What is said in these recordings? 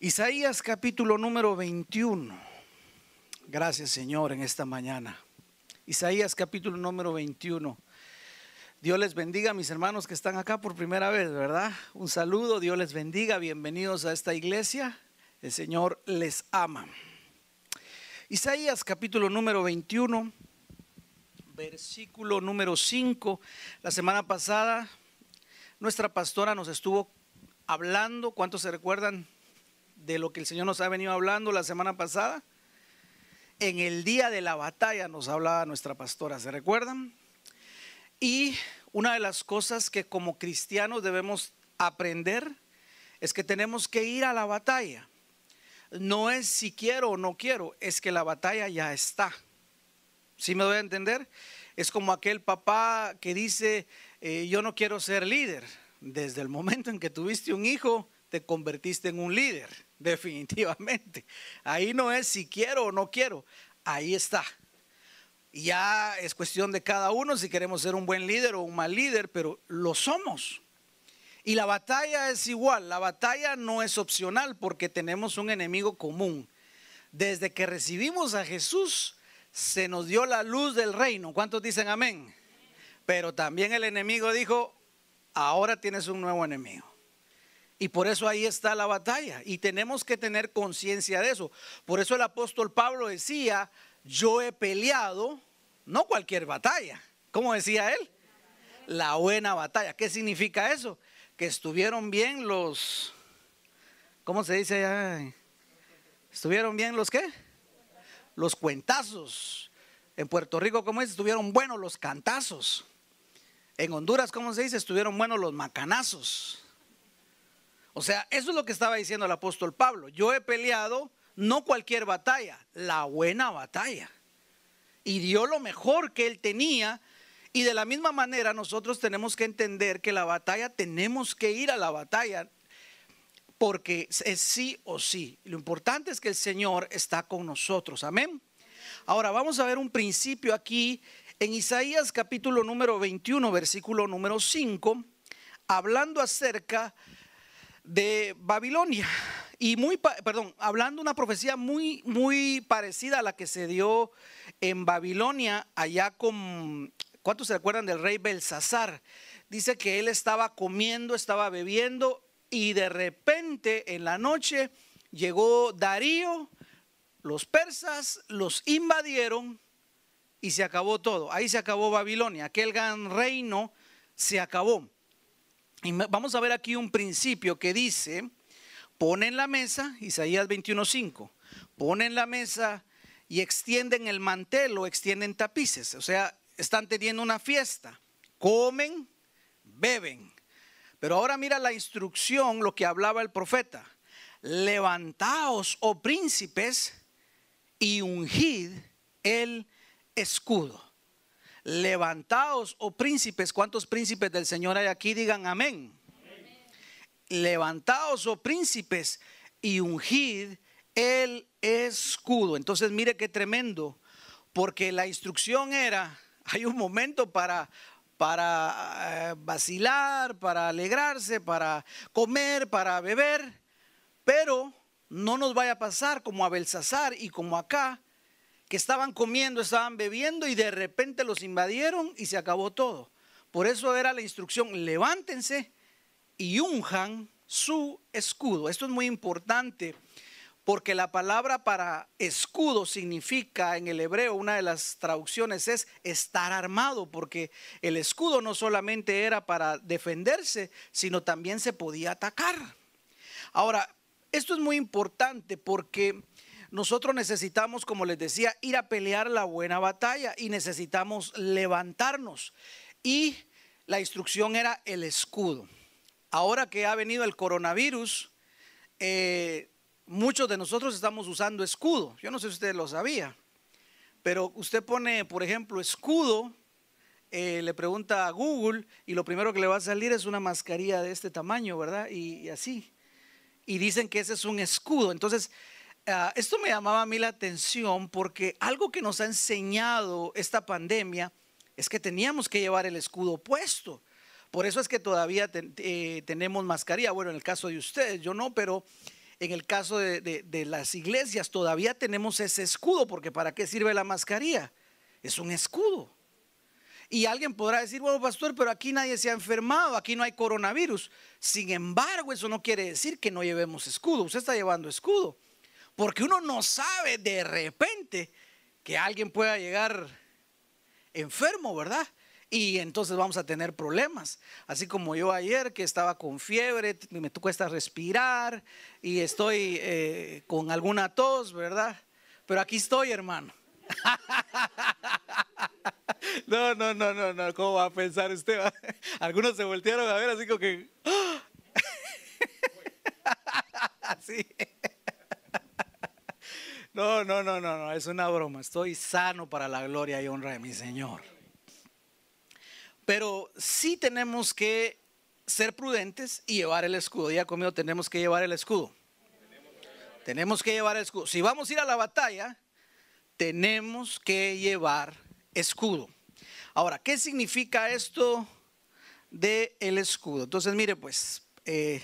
Isaías capítulo número 21. Gracias Señor en esta mañana. Isaías capítulo número 21. Dios les bendiga a mis hermanos que están acá por primera vez, ¿verdad? Un saludo, Dios les bendiga, bienvenidos a esta iglesia. El Señor les ama. Isaías capítulo número 21, versículo número 5. La semana pasada nuestra pastora nos estuvo hablando, ¿cuántos se recuerdan de lo que el Señor nos ha venido hablando la semana pasada? En el día de la batalla nos hablaba nuestra pastora, ¿se recuerdan? Y una de las cosas que como cristianos debemos aprender es que tenemos que ir a la batalla. No es si quiero o no quiero, es que la batalla ya está. ¿Sí me doy a entender? Es como aquel papá que dice, eh, yo no quiero ser líder. Desde el momento en que tuviste un hijo, te convertiste en un líder, definitivamente. Ahí no es si quiero o no quiero, ahí está. Ya es cuestión de cada uno si queremos ser un buen líder o un mal líder, pero lo somos. Y la batalla es igual, la batalla no es opcional porque tenemos un enemigo común. Desde que recibimos a Jesús, se nos dio la luz del reino. ¿Cuántos dicen amén? Pero también el enemigo dijo, ahora tienes un nuevo enemigo. Y por eso ahí está la batalla. Y tenemos que tener conciencia de eso. Por eso el apóstol Pablo decía, yo he peleado, no cualquier batalla. ¿Cómo decía él? La buena batalla. ¿Qué significa eso? Que estuvieron bien los, ¿cómo se dice? ¿Estuvieron bien los qué? Los cuentazos. En Puerto Rico, ¿cómo es? Estuvieron buenos los cantazos. En Honduras, ¿cómo se dice? Estuvieron buenos los macanazos. O sea, eso es lo que estaba diciendo el apóstol Pablo. Yo he peleado no cualquier batalla, la buena batalla. Y dio lo mejor que él tenía. Y de la misma manera nosotros tenemos que entender que la batalla tenemos que ir a la batalla porque es sí o sí. Lo importante es que el Señor está con nosotros. Amén. Ahora vamos a ver un principio aquí en Isaías capítulo número 21, versículo número 5, hablando acerca Babilonia y muy, perdón, hablando una profecía muy, muy parecida a la que se dio en Babilonia, allá con, ¿cuántos se acuerdan del rey Belsasar? Dice que él estaba comiendo, estaba bebiendo y de repente en la noche llegó Darío, los persas los invadieron y se acabó todo. Ahí se acabó Babilonia, aquel gran reino se acabó. Y vamos a ver aquí un principio que dice, ponen la mesa, Isaías 21.5, ponen la mesa y extienden el mantel o extienden tapices. O sea, están teniendo una fiesta, comen, beben. Pero ahora mira la instrucción, lo que hablaba el profeta. Levantaos, oh príncipes, y ungid el escudo. Levantaos, oh príncipes, ¿cuántos príncipes del Señor hay aquí? Digan amén. Levantaos, oh príncipes, y ungid el escudo. Entonces mire qué tremendo, porque la instrucción era, hay un momento para para eh, vacilar, para alegrarse, para comer, para beber, pero no nos vaya a pasar como a Belsasar y como acá, que estaban comiendo, estaban bebiendo y de repente los invadieron y se acabó todo. Por eso era la instrucción, levántense y unjan su escudo. Esto es muy importante porque la palabra para escudo significa en el hebreo, una de las traducciones es estar armado, porque el escudo no solamente era para defenderse, sino también se podía atacar. Ahora, esto es muy importante porque nosotros necesitamos, como les decía, ir a pelear la buena batalla y necesitamos levantarnos. Y la instrucción era el escudo. Ahora que ha venido el coronavirus, eh, muchos de nosotros estamos usando escudo. Yo no sé si usted lo sabía, pero usted pone, por ejemplo, escudo, eh, le pregunta a Google y lo primero que le va a salir es una mascarilla de este tamaño, ¿verdad? y así. Y dicen que ese es un escudo. Entonces, Ah, esto me llamaba a mí la atención porque algo que nos ha enseñado esta pandemia es que teníamos que llevar el escudo puesto. Por eso es que todavía eh, tenemos mascarilla. Bueno, en el caso de ustedes, yo no, pero en el caso de, de, las iglesias todavía tenemos ese escudo, porque ¿para qué sirve la mascarilla? Es un escudo. Y alguien podrá decir, bueno, pastor, pero aquí nadie se ha enfermado, aquí no hay coronavirus. Sin embargo, eso no quiere decir que no llevemos escudo. Usted está llevando escudo. Porque uno no sabe de repente que alguien pueda llegar enfermo, ¿verdad? Y entonces vamos a tener problemas. Así como yo ayer que estaba con fiebre, me cuesta respirar y estoy eh, con alguna tos, ¿verdad? Pero aquí estoy, hermano. No, no, no, no, no. ¿Cómo va a pensar usted? Algunos se voltearon a ver así como que. Así. No, no, no, no, no. Es una broma. Estoy sano para la gloria y honra de mi Señor. Pero sí tenemos que ser prudentes y llevar el escudo. Ya conmigo tenemos que llevar el escudo. Tenemos que llevar el escudo. Si vamos a ir a la batalla, tenemos que llevar escudo. Ahora, ¿qué significa esto de el escudo? Entonces, mire, pues, eh,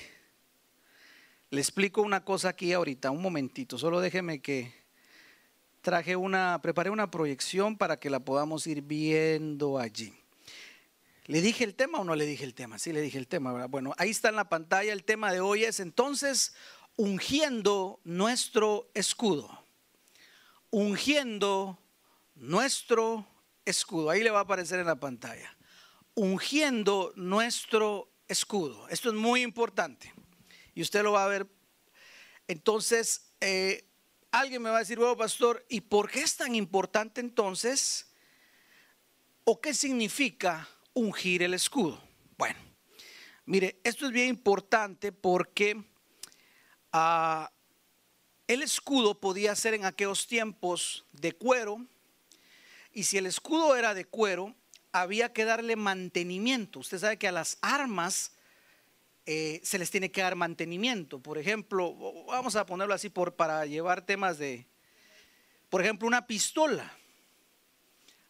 le explico una cosa aquí ahorita, un momentito. Solo déjeme que traje una, preparé una proyección para que la podamos ir viendo allí. ¿Le dije el tema o no le dije el tema? Sí, le dije el tema. ¿verdad? Bueno, ahí está en la pantalla. El tema de hoy es entonces ungiendo nuestro escudo. Ungiendo nuestro escudo. Ahí le va a aparecer en la pantalla. Ungiendo nuestro escudo. Esto es muy importante. Y usted lo va a ver. Entonces, eh, alguien me va a decir, bueno, pastor, ¿y por qué es tan importante entonces? ¿O qué significa ungir el escudo? Bueno, mire, esto es bien importante porque ah, el escudo podía ser en aquellos tiempos de cuero, y si el escudo era de cuero, había que darle mantenimiento. Usted sabe que a las armas eh, se les tiene que dar mantenimiento. Por ejemplo, vamos a ponerlo así por, para llevar temas de, por ejemplo, una pistola.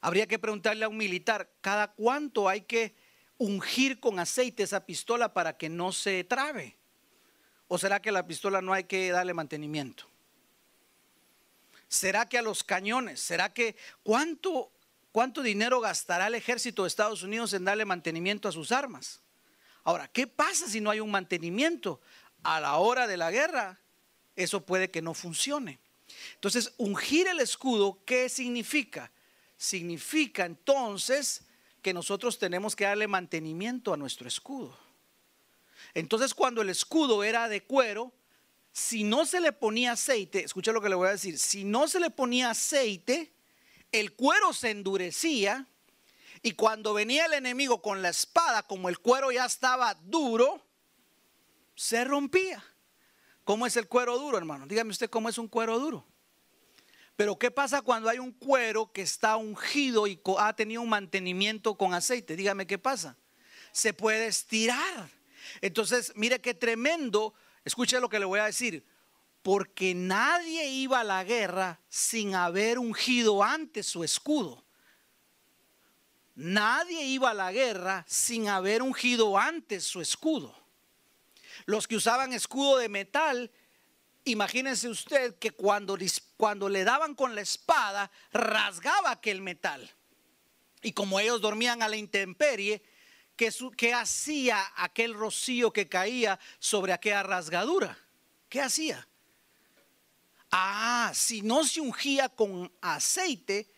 Habría que preguntarle a un militar, ¿cada cuánto hay que ungir con aceite esa pistola para que no se trabe? ¿O será que a la pistola no hay que darle mantenimiento? ¿Será que a los cañones? ¿Será que cuánto, cuánto dinero gastará el ejército de Estados Unidos en darle mantenimiento a sus armas? Ahora, ¿qué pasa si no hay un mantenimiento? A la hora de la guerra, eso puede que no funcione. Entonces, ungir el escudo, ¿qué significa? Significa entonces que nosotros tenemos que darle mantenimiento a nuestro escudo. Entonces, cuando el escudo era de cuero, si no se le ponía aceite, escucha lo que le voy a decir, si no se le ponía aceite, el cuero se endurecía y cuando venía el enemigo con la espada, como el cuero ya estaba duro, se rompía. ¿Cómo es el cuero duro, hermano? Dígame usted cómo es un cuero duro. Pero ¿qué pasa cuando hay un cuero que está ungido y ha tenido un mantenimiento con aceite? Dígame qué pasa. Se puede estirar. Entonces, mire qué tremendo Escuche lo que le voy a decir. Porque nadie iba a la guerra sin haber ungido antes su escudo. Nadie iba a la guerra sin haber ungido antes su escudo. Los que usaban escudo de metal, imagínense usted que cuando, cuando le daban con la espada, rasgaba aquel metal. Y como ellos dormían a la intemperie, ¿qué, hacía aquel rocío que caía sobre aquella rasgadura? ¿Qué hacía? Ah, si no se ungía con aceite,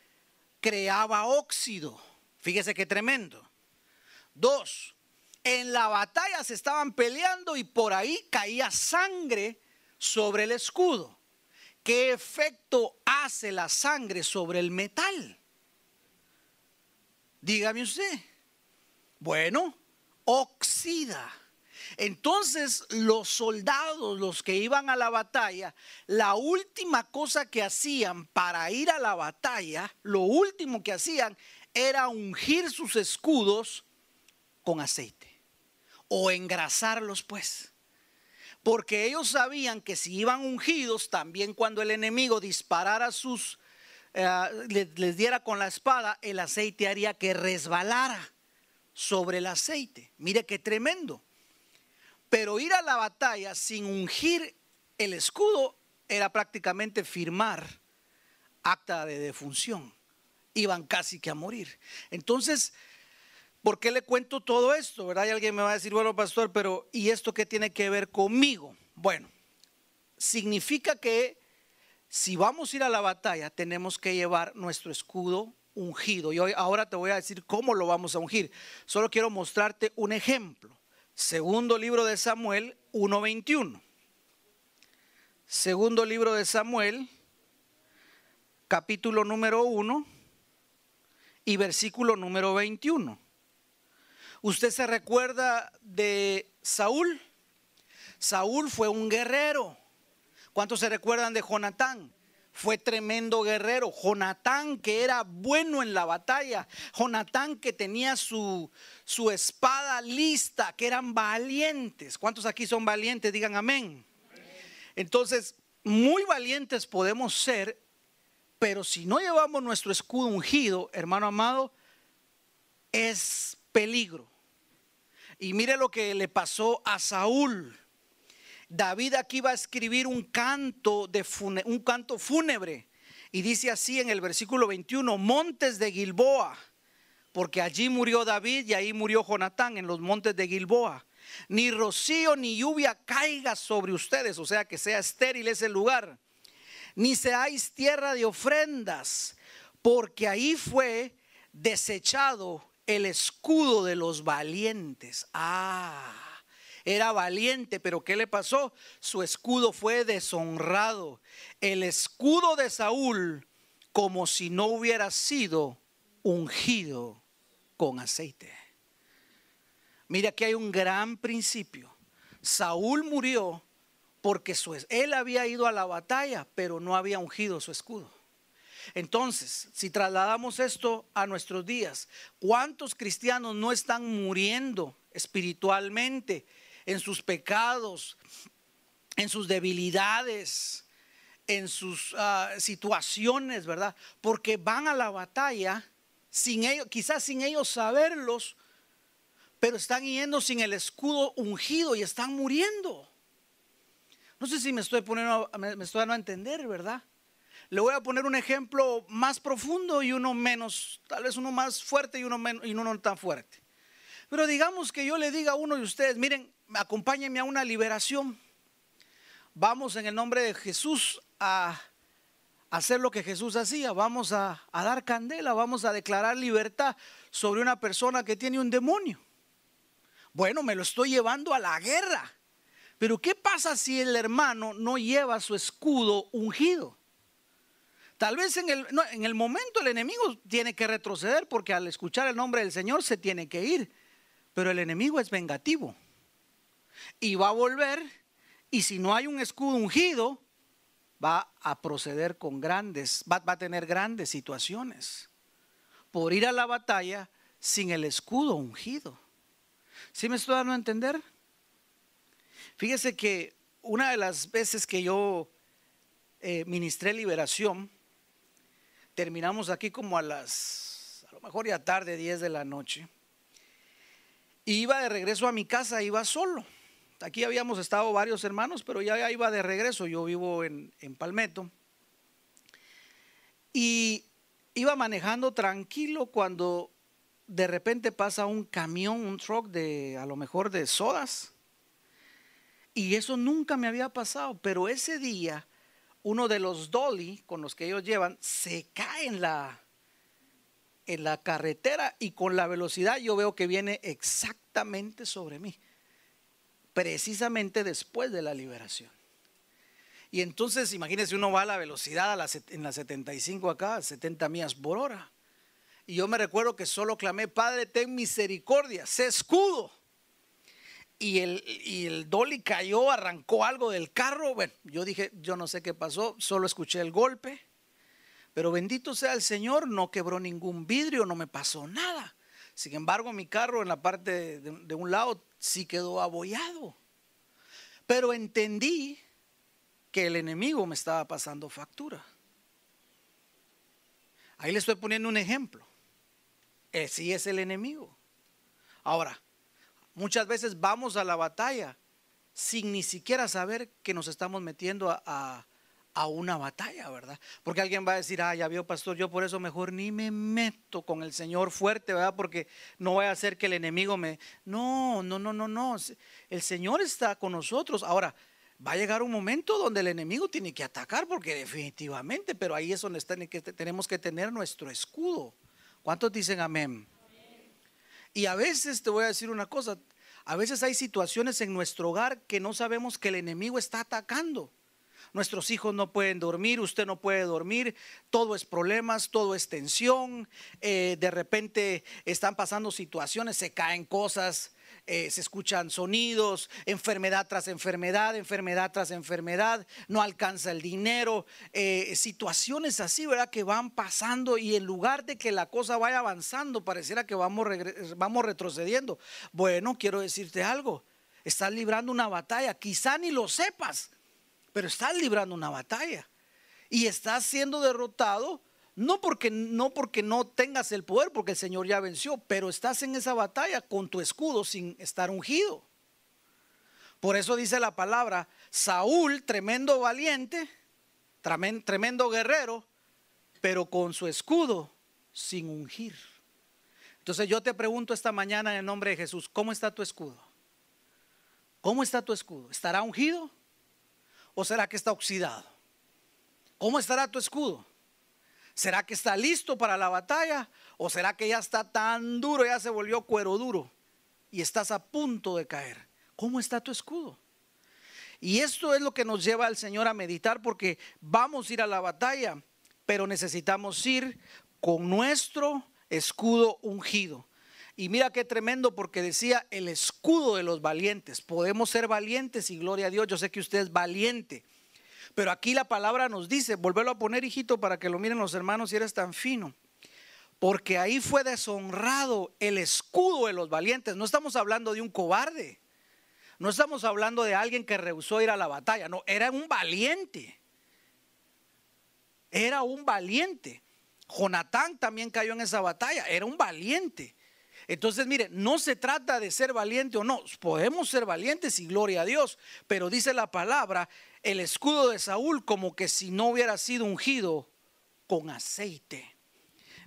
creaba óxido. Fíjese qué tremendo. Dos, en la batalla se estaban peleando y por ahí caía sangre sobre el escudo. ¿Qué efecto hace la sangre sobre el metal? Dígame usted. Bueno, oxida. Entonces los soldados, los que iban a la batalla, la última cosa que hacían para ir a la batalla, lo último que hacían era ungir sus escudos con aceite o engrasarlos pues. Porque ellos sabían que si iban ungidos, también cuando el enemigo disparara sus, eh, les diera con la espada, el aceite haría que resbalara sobre el aceite. Mire qué tremendo. Pero ir a la batalla sin ungir el escudo era prácticamente firmar acta de defunción. Iban casi que a morir. Entonces, ¿por qué le cuento todo esto? ¿Verdad? Y alguien me va a decir, bueno, pastor, pero ¿y esto qué tiene que ver conmigo? Bueno, significa que si vamos a ir a la batalla, tenemos que llevar nuestro escudo ungido. Y hoy, ahora te voy a decir cómo lo vamos a ungir. Solo quiero mostrarte un ejemplo. Segundo libro de Samuel 1.21. Segundo libro de Samuel, capítulo número 1 y versículo número 21. ¿Usted se recuerda de Saúl? Saúl fue un guerrero. ¿Cuántos se recuerdan de Jonatán? fue tremendo guerrero. Jonatán que era bueno en la batalla. Jonatán que tenía su, su espada lista, que eran valientes. ¿Cuántos aquí son valientes? Digan amén. Entonces, muy valientes podemos ser, pero si no llevamos nuestro escudo ungido, hermano amado, es peligro. Y mire lo que le pasó a Saúl. David aquí va a escribir un canto, de un canto fúnebre. Y dice así en el versículo 21, montes de Gilboa, porque allí murió David y ahí murió Jonatán en los montes de Gilboa. Ni rocío ni lluvia caiga sobre ustedes, o sea que sea estéril ese lugar. Ni seáis tierra de ofrendas, porque ahí fue desechado el escudo de los valientes. Ah era valiente, pero ¿qué le pasó? Su escudo fue deshonrado. El escudo de Saúl como si no hubiera sido ungido con aceite. Mira que hay un gran principio. Saúl murió porque su, él había ido a la batalla, pero no había ungido su escudo. Entonces, si trasladamos esto a nuestros días, ¿cuántos cristianos no están muriendo espiritualmente en sus pecados, en sus debilidades, en sus ah, situaciones, ¿verdad? Porque van a la batalla sin ellos, quizás sin ellos saberlos, pero están yendo sin el escudo ungido y están muriendo. No sé si me estoy poniendo, me estoy dando a entender, ¿verdad? Le voy a poner un ejemplo más profundo y uno menos, tal vez uno más fuerte y uno, menos, y uno no tan fuerte. Pero digamos que yo le diga a uno de ustedes, miren, acompáñenme a una liberación. Vamos en el nombre de Jesús a hacer lo que Jesús hacía. Vamos a, a, dar candela, vamos a declarar libertad sobre una persona que tiene un demonio. Bueno, me lo estoy llevando a la guerra. Pero ¿qué pasa si el hermano no lleva su escudo ungido? Tal vez en el, en el momento el enemigo tiene que retroceder porque al escuchar el nombre del Señor se tiene que ir. Pero el enemigo es vengativo y va a volver y si no hay un escudo ungido, va a proceder con grandes, va, a tener grandes situaciones por ir a la batalla sin el escudo ungido. ¿Sí me estoy dando a entender? Fíjese que una de las veces que yo eh, ministré liberación, terminamos aquí como a las, a lo mejor ya tarde, 10 de la noche, y iba de regreso a mi casa, iba solo. Aquí habíamos estado varios hermanos, pero ya iba de regreso. Yo vivo en, Palmetto. Y iba manejando tranquilo cuando de repente pasa un camión, un truck de a lo mejor de sodas. Y eso nunca me había pasado, pero ese día uno de los dolly con los que ellos llevan se cae en la en la carretera y con la velocidad yo veo que viene exactamente sobre mí precisamente después de la liberación. Y entonces, imagínense, uno va a la velocidad a en la 75 acá, 70 millas por hora. Y yo me recuerdo que solo clamé, Padre, ten misericordia, sé escudo. Y el, y el dolly cayó, arrancó algo del carro. Bueno, yo dije, yo no sé qué pasó, solo escuché el golpe. Pero bendito sea el Señor, no quebró ningún vidrio, no me pasó nada. Sin embargo, mi carro en la parte de, un lado sí quedó abollado. Pero entendí que el enemigo me estaba pasando factura. Ahí le estoy poniendo un ejemplo. Eh, sí es el enemigo. Ahora, muchas veces vamos a la batalla sin ni siquiera saber que nos estamos metiendo a, una batalla, ¿verdad? Porque alguien va a decir, ah, ya vio pastor, yo por eso mejor ni me meto con el Señor fuerte, ¿verdad? Porque no voy a hacer que el enemigo me... No, no, no, no, no. El Señor está con nosotros. Ahora, va a llegar un momento donde el enemigo tiene que atacar, porque definitivamente, pero ahí es donde tenemos que tener nuestro escudo. ¿Cuántos dicen amén? Y a veces te voy a decir una cosa, a veces hay situaciones en nuestro hogar que no sabemos que el enemigo está atacando. Nuestros hijos no pueden dormir, usted no puede dormir, todo es problemas, todo es tensión, eh, de repente están pasando situaciones, se caen cosas, eh, se escuchan sonidos, enfermedad tras enfermedad, enfermedad tras enfermedad, no alcanza el dinero, eh, situaciones así, ¿verdad? Que van pasando y en lugar de que la cosa vaya avanzando, pareciera que vamos, vamos retrocediendo. Bueno, quiero decirte algo, estás librando una batalla, quizá ni lo sepas, pero estás librando una batalla y estás siendo derrotado no porque, no porque no tengas el poder, porque el Señor ya venció, pero estás en esa batalla con tu escudo sin estar ungido. Por eso dice la palabra, Saúl, tremendo valiente, tremendo guerrero, pero con su escudo sin ungir. Entonces yo te pregunto esta mañana en el nombre de Jesús, ¿cómo está tu escudo? ¿Cómo está tu escudo? ¿Estará ungido o será que está oxidado? ¿Cómo estará tu escudo? ¿Será que está listo para la batalla? ¿O será que ya está tan duro, ya se volvió cuero duro y estás a punto de caer? ¿Cómo está tu escudo? Y esto es lo que nos lleva al Señor a meditar porque vamos a ir a la batalla, pero necesitamos ir con nuestro escudo ungido. Y mira qué tremendo porque decía el escudo de los valientes. Podemos ser valientes y gloria a Dios. Yo sé que usted es valiente. Pero aquí la palabra nos dice, volverlo a poner, hijito, para que lo miren los hermanos si eres tan fino. Porque ahí fue deshonrado el escudo de los valientes. No estamos hablando de un cobarde. No estamos hablando de alguien que rehusó ir a la batalla. No, era un valiente. Era un valiente. Jonatán también cayó en esa batalla. Era un valiente. Entonces, mire, no se trata de ser valiente o no. Podemos ser valientes y gloria a Dios. Pero dice la palabra el escudo de Saúl como que si no hubiera sido ungido con aceite.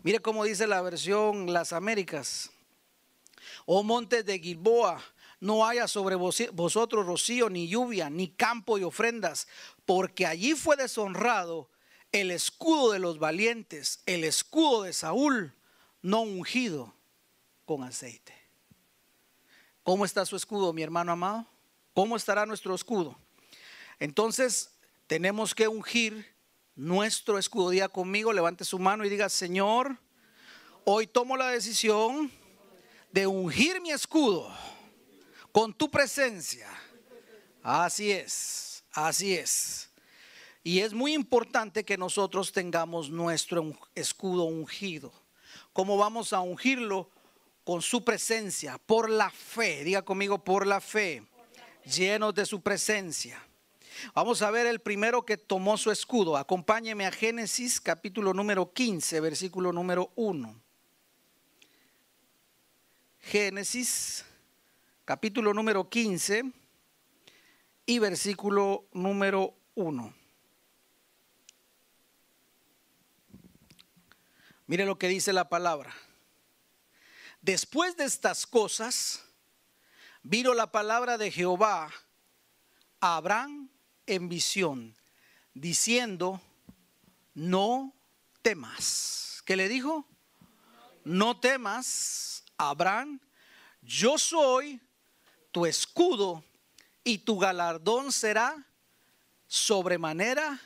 Mire cómo dice la versión Las Américas. Oh montes de Gilboa, no haya sobre vosotros rocío, ni lluvia, ni campo y ofrendas, porque allí fue deshonrado el escudo de los valientes, el escudo de Saúl, no ungido con aceite. ¿Cómo está su escudo, mi hermano amado? ¿Cómo estará nuestro escudo? Entonces, tenemos que ungir nuestro escudo. Día conmigo, levante su mano y diga, Señor, hoy tomo la decisión de ungir mi escudo con tu presencia. Así es, así es. Y es muy importante que nosotros tengamos nuestro escudo ungido. ¿Cómo vamos a ungirlo? Con su presencia, por la fe. Diga conmigo, por la fe. Llenos de su presencia. Vamos a ver el primero que tomó su escudo. Acompáñeme a Génesis capítulo número 15, versículo número 1. Génesis capítulo número 15 y versículo número 1. Mire lo que dice la palabra. Después de estas cosas, vino la palabra de Jehová a Abraham en visión, diciendo, no temas. ¿Qué le dijo? No temas, Abraham, yo soy tu escudo y tu galardón será sobremanera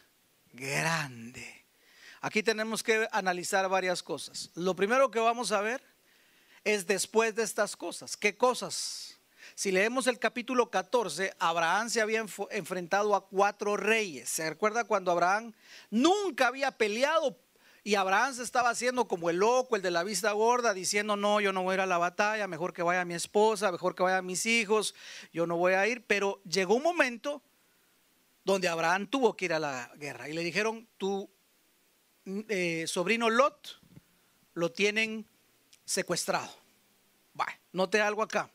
grande. Aquí tenemos que analizar varias cosas. Lo primero que vamos a ver es después de estas cosas. ¿Qué cosas? Si leemos el capítulo 14, Abraham se había enfrentado a cuatro reyes. ¿Se recuerda cuando Abraham nunca había peleado y Abraham se estaba haciendo como el loco, el de la vista gorda, diciendo, no, yo no voy a ir a la batalla, mejor que vaya mi esposa, mejor que vaya mis hijos, yo no voy a ir. Pero llegó un momento donde Abraham tuvo que ir a la guerra y le dijeron, tu eh, sobrino Lot lo tienen secuestrado. no note algo acá.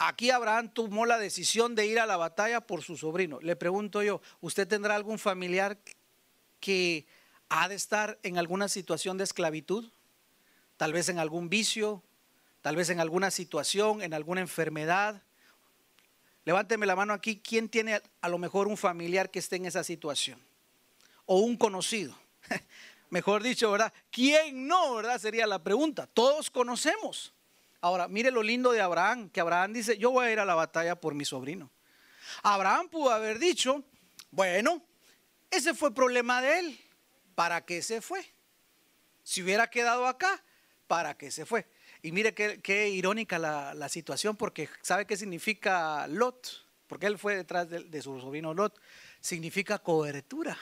Aquí Abraham tomó la decisión de ir a la batalla por su sobrino. Le pregunto yo, ¿usted tendrá algún familiar que ha de estar en alguna situación de esclavitud? Tal vez en algún vicio, tal vez en alguna situación, en alguna enfermedad. Levánteme la mano aquí, ¿quién tiene a lo mejor un familiar que esté en esa situación? O un conocido. Mejor dicho, ¿verdad? ¿Quién no, verdad? Sería la pregunta. Todos conocemos. Ahora, mire lo lindo de Abraham, que Abraham dice, yo voy a ir a la batalla por mi sobrino. Abraham pudo haber dicho, bueno, ese fue problema de él. ¿Para qué se fue? Si hubiera quedado acá, ¿para qué se fue? Y mire qué, irónica la, situación, porque ¿sabe qué significa Lot? Porque él fue detrás de, de su sobrino Lot. Significa cobertura.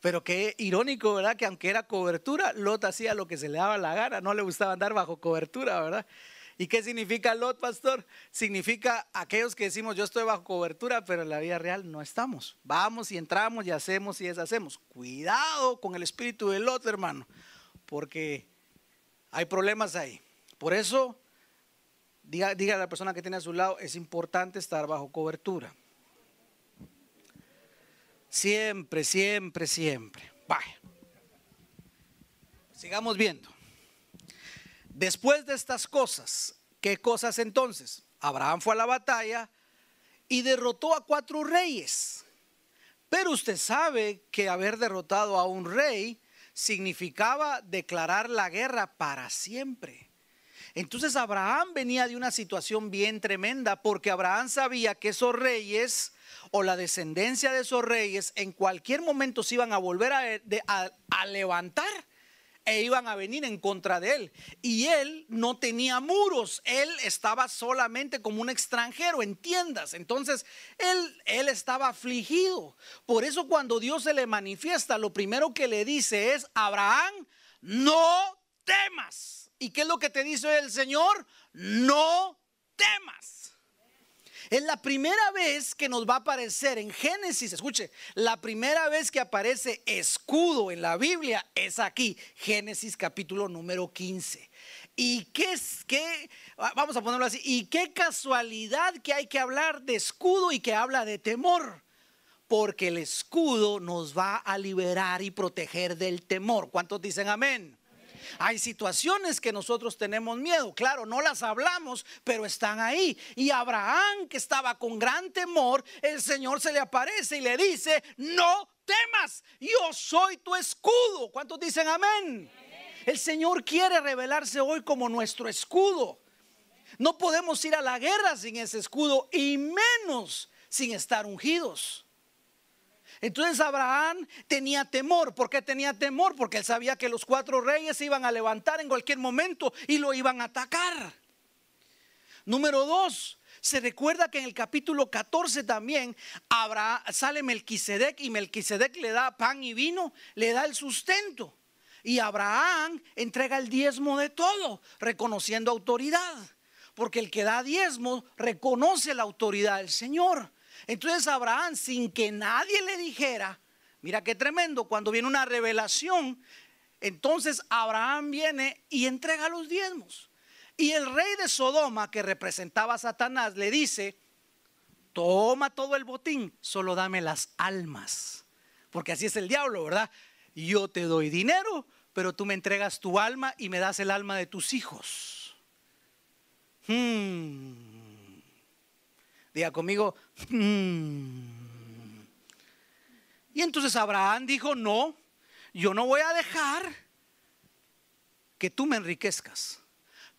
Pero qué irónico, ¿verdad? Que aunque era cobertura, Lot hacía lo que se le daba la gana, no le gustaba andar bajo cobertura, ¿verdad? ¿Y qué significa Lot, pastor? Significa aquellos que decimos yo estoy bajo cobertura, pero en la vida real no estamos. Vamos y entramos y hacemos y deshacemos. Cuidado con el espíritu de Lot, hermano, porque hay problemas ahí. Por eso, diga, diga a la persona que tiene a su lado, es importante estar bajo cobertura. Siempre, siempre, siempre. Vaya. Sigamos viendo. Después de estas cosas, ¿qué cosas entonces? Abraham fue a la batalla y derrotó a cuatro reyes. Pero usted sabe que haber derrotado a un rey significaba declarar la guerra para siempre. Entonces Abraham venía de una situación bien tremenda porque Abraham sabía que esos reyes o la descendencia de esos reyes en cualquier momento se iban a volver a, levantar e iban a venir en contra de él. Y él no tenía muros, él estaba solamente como un extranjero en tiendas. Entonces, él, él estaba afligido. Por eso cuando Dios se le manifiesta, lo primero que le dice es, Abraham, no temas. ¿Y qué es lo que te dice el Señor? No temas. Es la primera vez que nos va a aparecer en Génesis, escuche, la primera vez que aparece escudo en la Biblia es aquí, Génesis capítulo número 15. Y qué es, qué, vamos a ponerlo así, y qué casualidad que hay que hablar de escudo y que habla de temor porque el escudo nos va a liberar y proteger del temor. ¿Cuántos dicen amén? Hay situaciones que nosotros tenemos miedo, claro, no las hablamos, pero están ahí. Y Abraham, que estaba con gran temor, el Señor se le aparece y le dice, no temas, yo soy tu escudo. ¿Cuántos dicen amén? El Señor quiere revelarse hoy como nuestro escudo. No podemos ir a la guerra sin ese escudo y menos sin estar ungidos. Entonces Abraham tenía temor. ¿Por qué tenía temor? Porque él sabía que los cuatro reyes se iban a levantar en cualquier momento y lo iban a atacar. Número dos, se recuerda que en el capítulo 14 también sale Melquisedec y Melquisedec le da pan y vino, le da el sustento. Y Abraham entrega el diezmo de todo, reconociendo autoridad. Porque el que da diezmo reconoce la autoridad del Señor. Entonces Abraham, sin que nadie le dijera, mira qué tremendo, cuando viene una revelación, entonces Abraham viene y entrega los diezmos. Y el rey de Sodoma, que representaba a Satanás, le dice, toma todo el botín, solo dame las almas. Porque así es el diablo, ¿verdad? Yo te doy dinero, pero tú me entregas tu alma y me das el alma de tus hijos. Hmm. Conmigo. Mm". Y entonces Abraham dijo, no, yo no voy a dejar que tú me enriquezcas.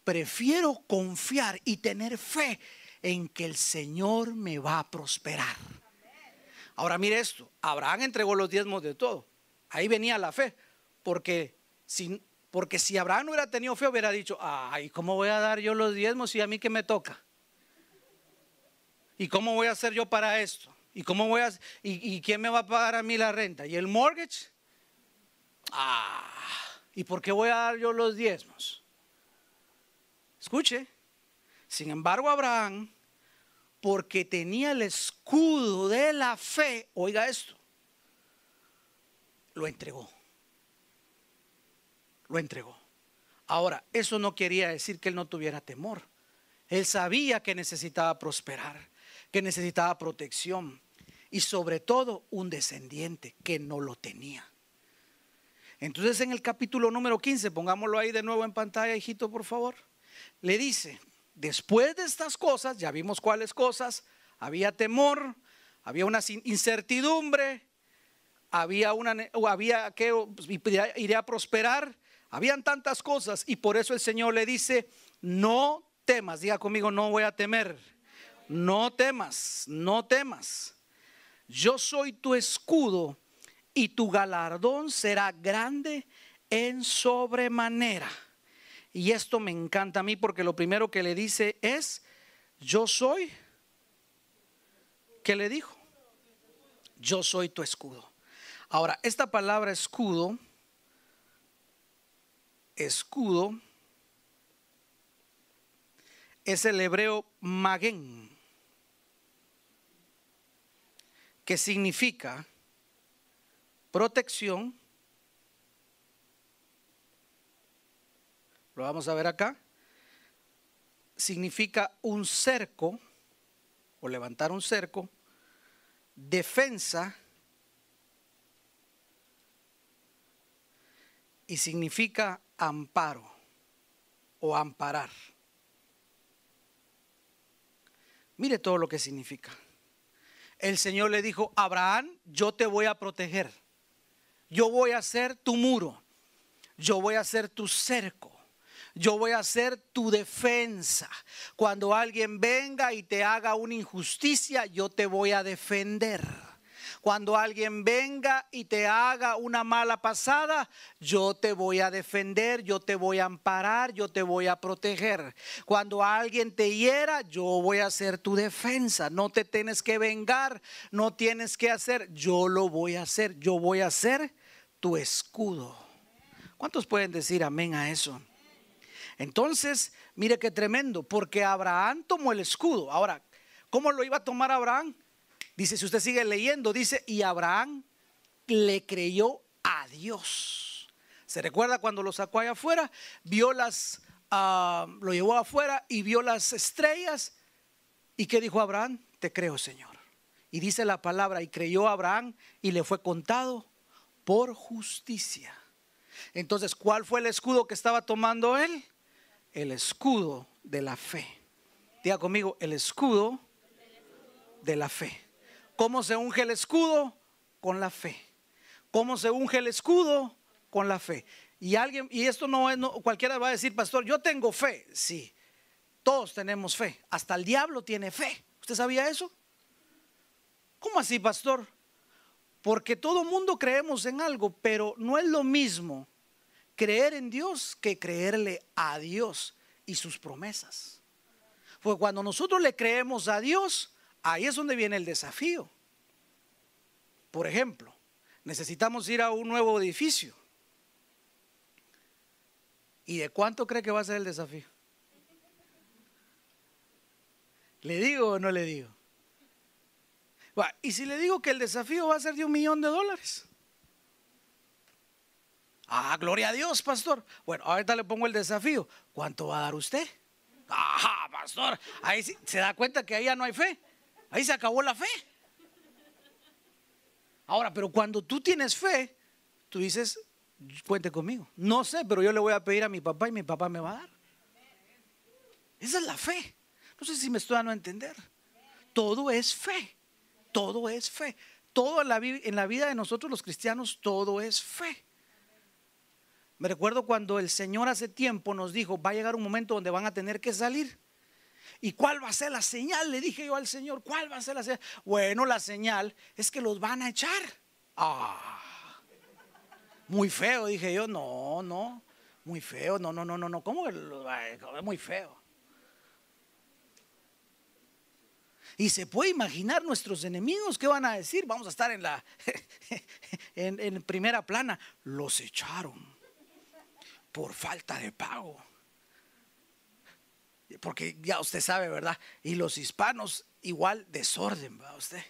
Prefiero confiar y tener fe en que el Señor me va a prosperar. Ahora mire esto, Abraham entregó los diezmos de todo. Ahí venía la fe, porque si, porque si Abraham no hubiera tenido fe, hubiera dicho, ay, ¿cómo voy a dar yo los diezmos si a mí que me toca? ¿Y cómo voy a hacer yo para esto? ¿Y cómo voy a y, quién me va a pagar a mí la renta? ¿Y el mortgage? Ah, ¿y por qué voy a dar yo los diezmos? Escuche. Sin embargo, Abraham, porque tenía el escudo de la fe, oiga esto, lo entregó. Lo entregó. Ahora, eso no quería decir que él no tuviera temor. Él sabía que necesitaba prosperar, que necesitaba protección y sobre todo un descendiente que no lo tenía. Entonces en el capítulo número 15, pongámoslo ahí de nuevo en pantalla, hijito, por favor, le dice, después de estas cosas, ya vimos cuáles cosas, había temor, había una incertidumbre, había una, había que iré a prosperar, habían tantas cosas y por eso el Señor le dice, no temas, diga conmigo, no voy a temer, no temas, no temas. Yo soy tu escudo y tu galardón será grande en sobremanera. Y esto me encanta a mí porque lo primero que le dice es, yo soy, ¿qué le dijo? Yo soy tu escudo. Ahora, esta palabra escudo, escudo, es el hebreo magén, que significa protección. Lo vamos a ver acá. Significa un cerco o levantar un cerco, defensa y significa amparo o amparar. Mire todo lo que significa. El Señor le dijo, Abraham, yo te voy a proteger. Yo voy a ser tu muro. Yo voy a ser tu cerco. Yo voy a ser tu defensa. Cuando alguien venga y te haga una injusticia, yo te voy a defender. Cuando alguien venga y te haga una mala pasada, yo te voy a defender, yo te voy a amparar, yo te voy a proteger. Cuando alguien te hiera, yo voy a ser tu defensa. No te tienes que vengar, no tienes que hacer, yo lo voy a hacer. Yo voy a ser tu escudo. ¿Cuántos pueden decir amén a eso? Entonces, mire qué tremendo, porque Abraham tomó el escudo. Ahora, ¿cómo lo iba a tomar Abraham? Dice, si usted sigue leyendo, dice, y Abraham le creyó a Dios. ¿Se recuerda cuando lo sacó allá afuera? Vio las, ah, lo llevó afuera y vio las estrellas. ¿Y qué dijo Abraham? Te creo, Señor. Y dice la palabra, y creyó Abraham y le fue contado por justicia. Entonces, ¿cuál fue el escudo que estaba tomando él? El escudo de la fe. Diga conmigo, el escudo de la fe. ¿Cómo se unge el escudo? Con la fe. ¿Cómo se unge el escudo? Con la fe. Y alguien, y esto no es, cualquiera va a decir, pastor, yo tengo fe. Sí, todos tenemos fe. Hasta el diablo tiene fe. ¿Usted sabía eso? ¿Cómo así, pastor? Porque todo mundo creemos en algo, pero no es lo mismo creer en Dios que creerle a Dios y sus promesas. Porque cuando nosotros le creemos a Dios, Ahí es donde viene el desafío. Por ejemplo, necesitamos ir a un nuevo edificio. ¿Y de cuánto cree que va a ser el desafío? ¿Le digo o no le digo? y si le digo que el desafío va a ser de un millón de dólares. Ah, gloria a Dios, pastor. Bueno, ahorita le pongo el desafío. ¿Cuánto va a dar usted? Ajá, pastor. Ahí se da cuenta que ahí ya no hay fe. Ahí se acabó la fe. Ahora, pero cuando tú tienes fe, tú dices, cuente conmigo. No sé, pero yo le voy a pedir a mi papá y mi papá me va a dar. Esa es la fe. No sé si me estoy dando a entender. Todo es fe. Todo es fe. Todo en la, en la vida de nosotros los cristianos, todo es fe. Me recuerdo cuando el Señor hace tiempo nos dijo, va a llegar un momento donde van a tener que salir. ¿Y cuál va a ser la señal? Le dije yo al Señor, ¿cuál va a ser la señal? Bueno, la señal es que los van a echar. Ah, muy feo, dije yo, no, no, muy feo, no, no, no, no, no, ¿cómo echar? Muy feo. Y se puede imaginar nuestros enemigos qué van a decir. Vamos a estar en la en, en primera plana. Los echaron por falta de pago porque ya usted sabe, ¿verdad? Y los hispanos igual desorden, ¿verdad usted?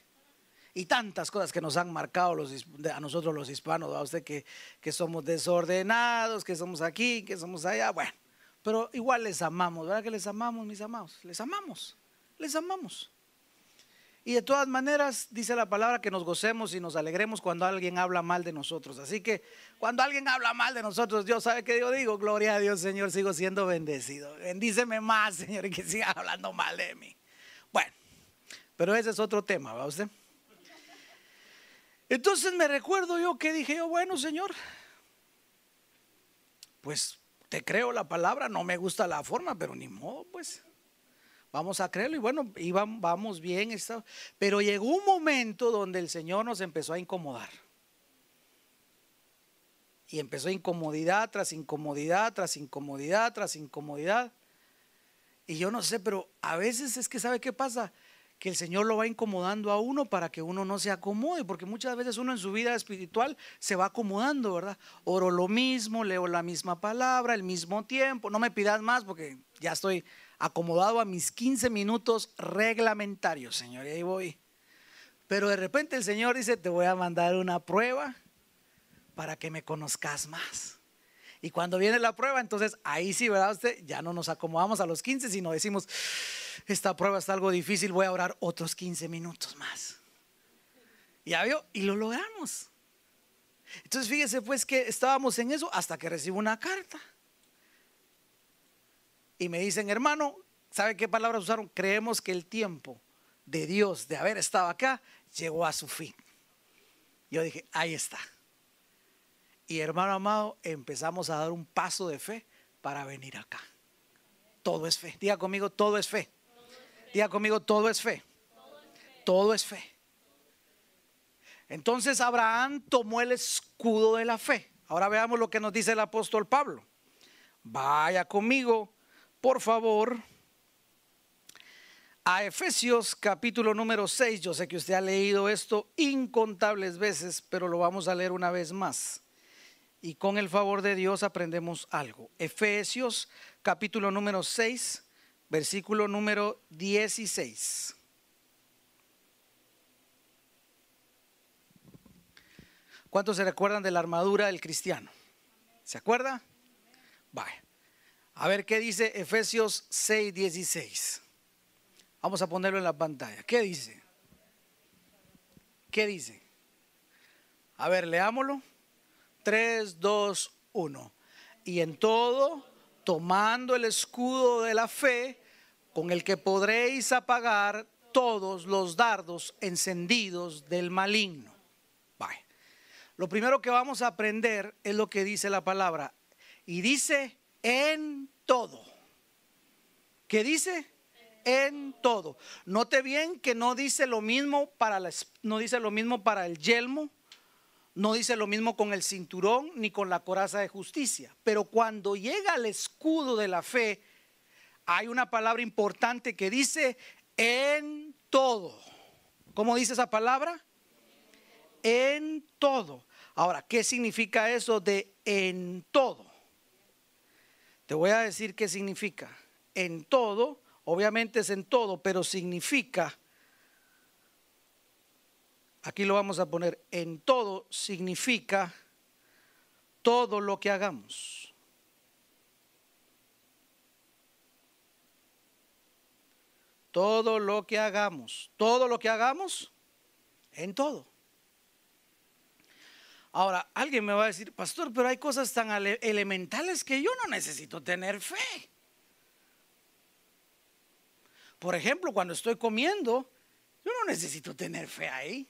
Y tantas cosas que nos han marcado a nosotros los hispanos, ¿verdad usted? Que, que somos desordenados, que somos aquí, que somos allá, bueno. pero igual les amamos, ¿verdad que les amamos, mis amados? Les amamos, les amamos. Y de todas maneras, dice la palabra que nos gocemos y nos alegremos cuando alguien habla mal de nosotros. Así que cuando alguien habla mal de nosotros, Dios sabe que yo digo, gloria a Dios, Señor, sigo siendo bendecido. Bendíceme más, Señor, y que siga hablando mal de mí. Bueno, pero ese es otro tema, ¿va usted? Entonces me recuerdo yo que dije yo, bueno, Señor, pues te creo la palabra, no me gusta la forma, pero ni modo, pues. Vamos a creerlo y bueno, vamos bien, pero llegó un momento donde el Señor nos empezó a incomodar. Y empezó incomodidad tras incomodidad, tras incomodidad, tras incomodidad. Y yo no sé, pero a veces es que, ¿sabe qué pasa? Que el Señor lo va incomodando a uno para que uno no se acomode, porque muchas veces uno en su vida espiritual se va acomodando, ¿verdad? Oro lo mismo, leo la misma palabra, el mismo tiempo, no me pidas más porque ya estoy acomodado a mis 15 minutos reglamentarios, Señor, y ahí voy. Pero de repente el Señor dice, te voy a mandar una prueba para que me conozcas más. Y cuando viene la prueba, entonces ahí sí, ¿verdad? Usted ya no nos acomodamos a los 15, sino decimos, esta prueba está algo difícil, voy a orar otros 15 minutos más. Ya vio, y lo logramos. Entonces fíjese pues que estábamos en eso hasta que recibo una carta y me dicen, hermano, ¿sabe qué palabras usaron? Creemos que el tiempo de Dios de haber estado acá llegó a su fin. Yo dije, ahí está. Y hermano amado, empezamos a dar un paso de fe para venir acá. Todo es fe. Diga conmigo, todo es fe. Diga conmigo, todo es fe. Todo es fe. Entonces Abraham tomó el escudo de la fe. Ahora veamos lo que nos dice el apóstol Pablo. Vaya conmigo por favor, a Efesios capítulo número 6. Yo sé que usted ha leído esto incontables veces, pero lo vamos a leer una vez más. Y con el favor de Dios aprendemos algo. Efesios capítulo número 6, versículo número 16. ¿Cuántos se recuerdan de la armadura del cristiano? ¿Se acuerda? Vaya. A ver qué dice Efesios 6, 16. Vamos a ponerlo en la pantalla. ¿Qué dice? ¿Qué dice? A ver, leámoslo. 3, 2, 1. Y en todo, tomando el escudo de la fe, con el que podréis apagar todos los dardos encendidos del maligno. Vaya. Lo primero que vamos a aprender es lo que dice la palabra. Y dice en todo. ¿Qué dice? En todo. Note bien que no dice lo mismo para la, no dice lo mismo para el yelmo, no dice lo mismo con el cinturón ni con la coraza de justicia. Pero cuando llega al escudo de la fe, hay una palabra importante que dice en todo. ¿Cómo dice esa palabra? En todo. Ahora, ¿qué significa eso de en todo? Te voy a decir qué significa. En todo, obviamente es en todo, pero significa, aquí lo vamos a poner, en todo significa todo lo que hagamos. Todo lo que hagamos, todo lo que hagamos, en todo. Ahora, alguien me va a decir, pastor, pero hay cosas tan elementales que yo no necesito tener fe. Por ejemplo, cuando estoy comiendo, yo no necesito tener fe ahí.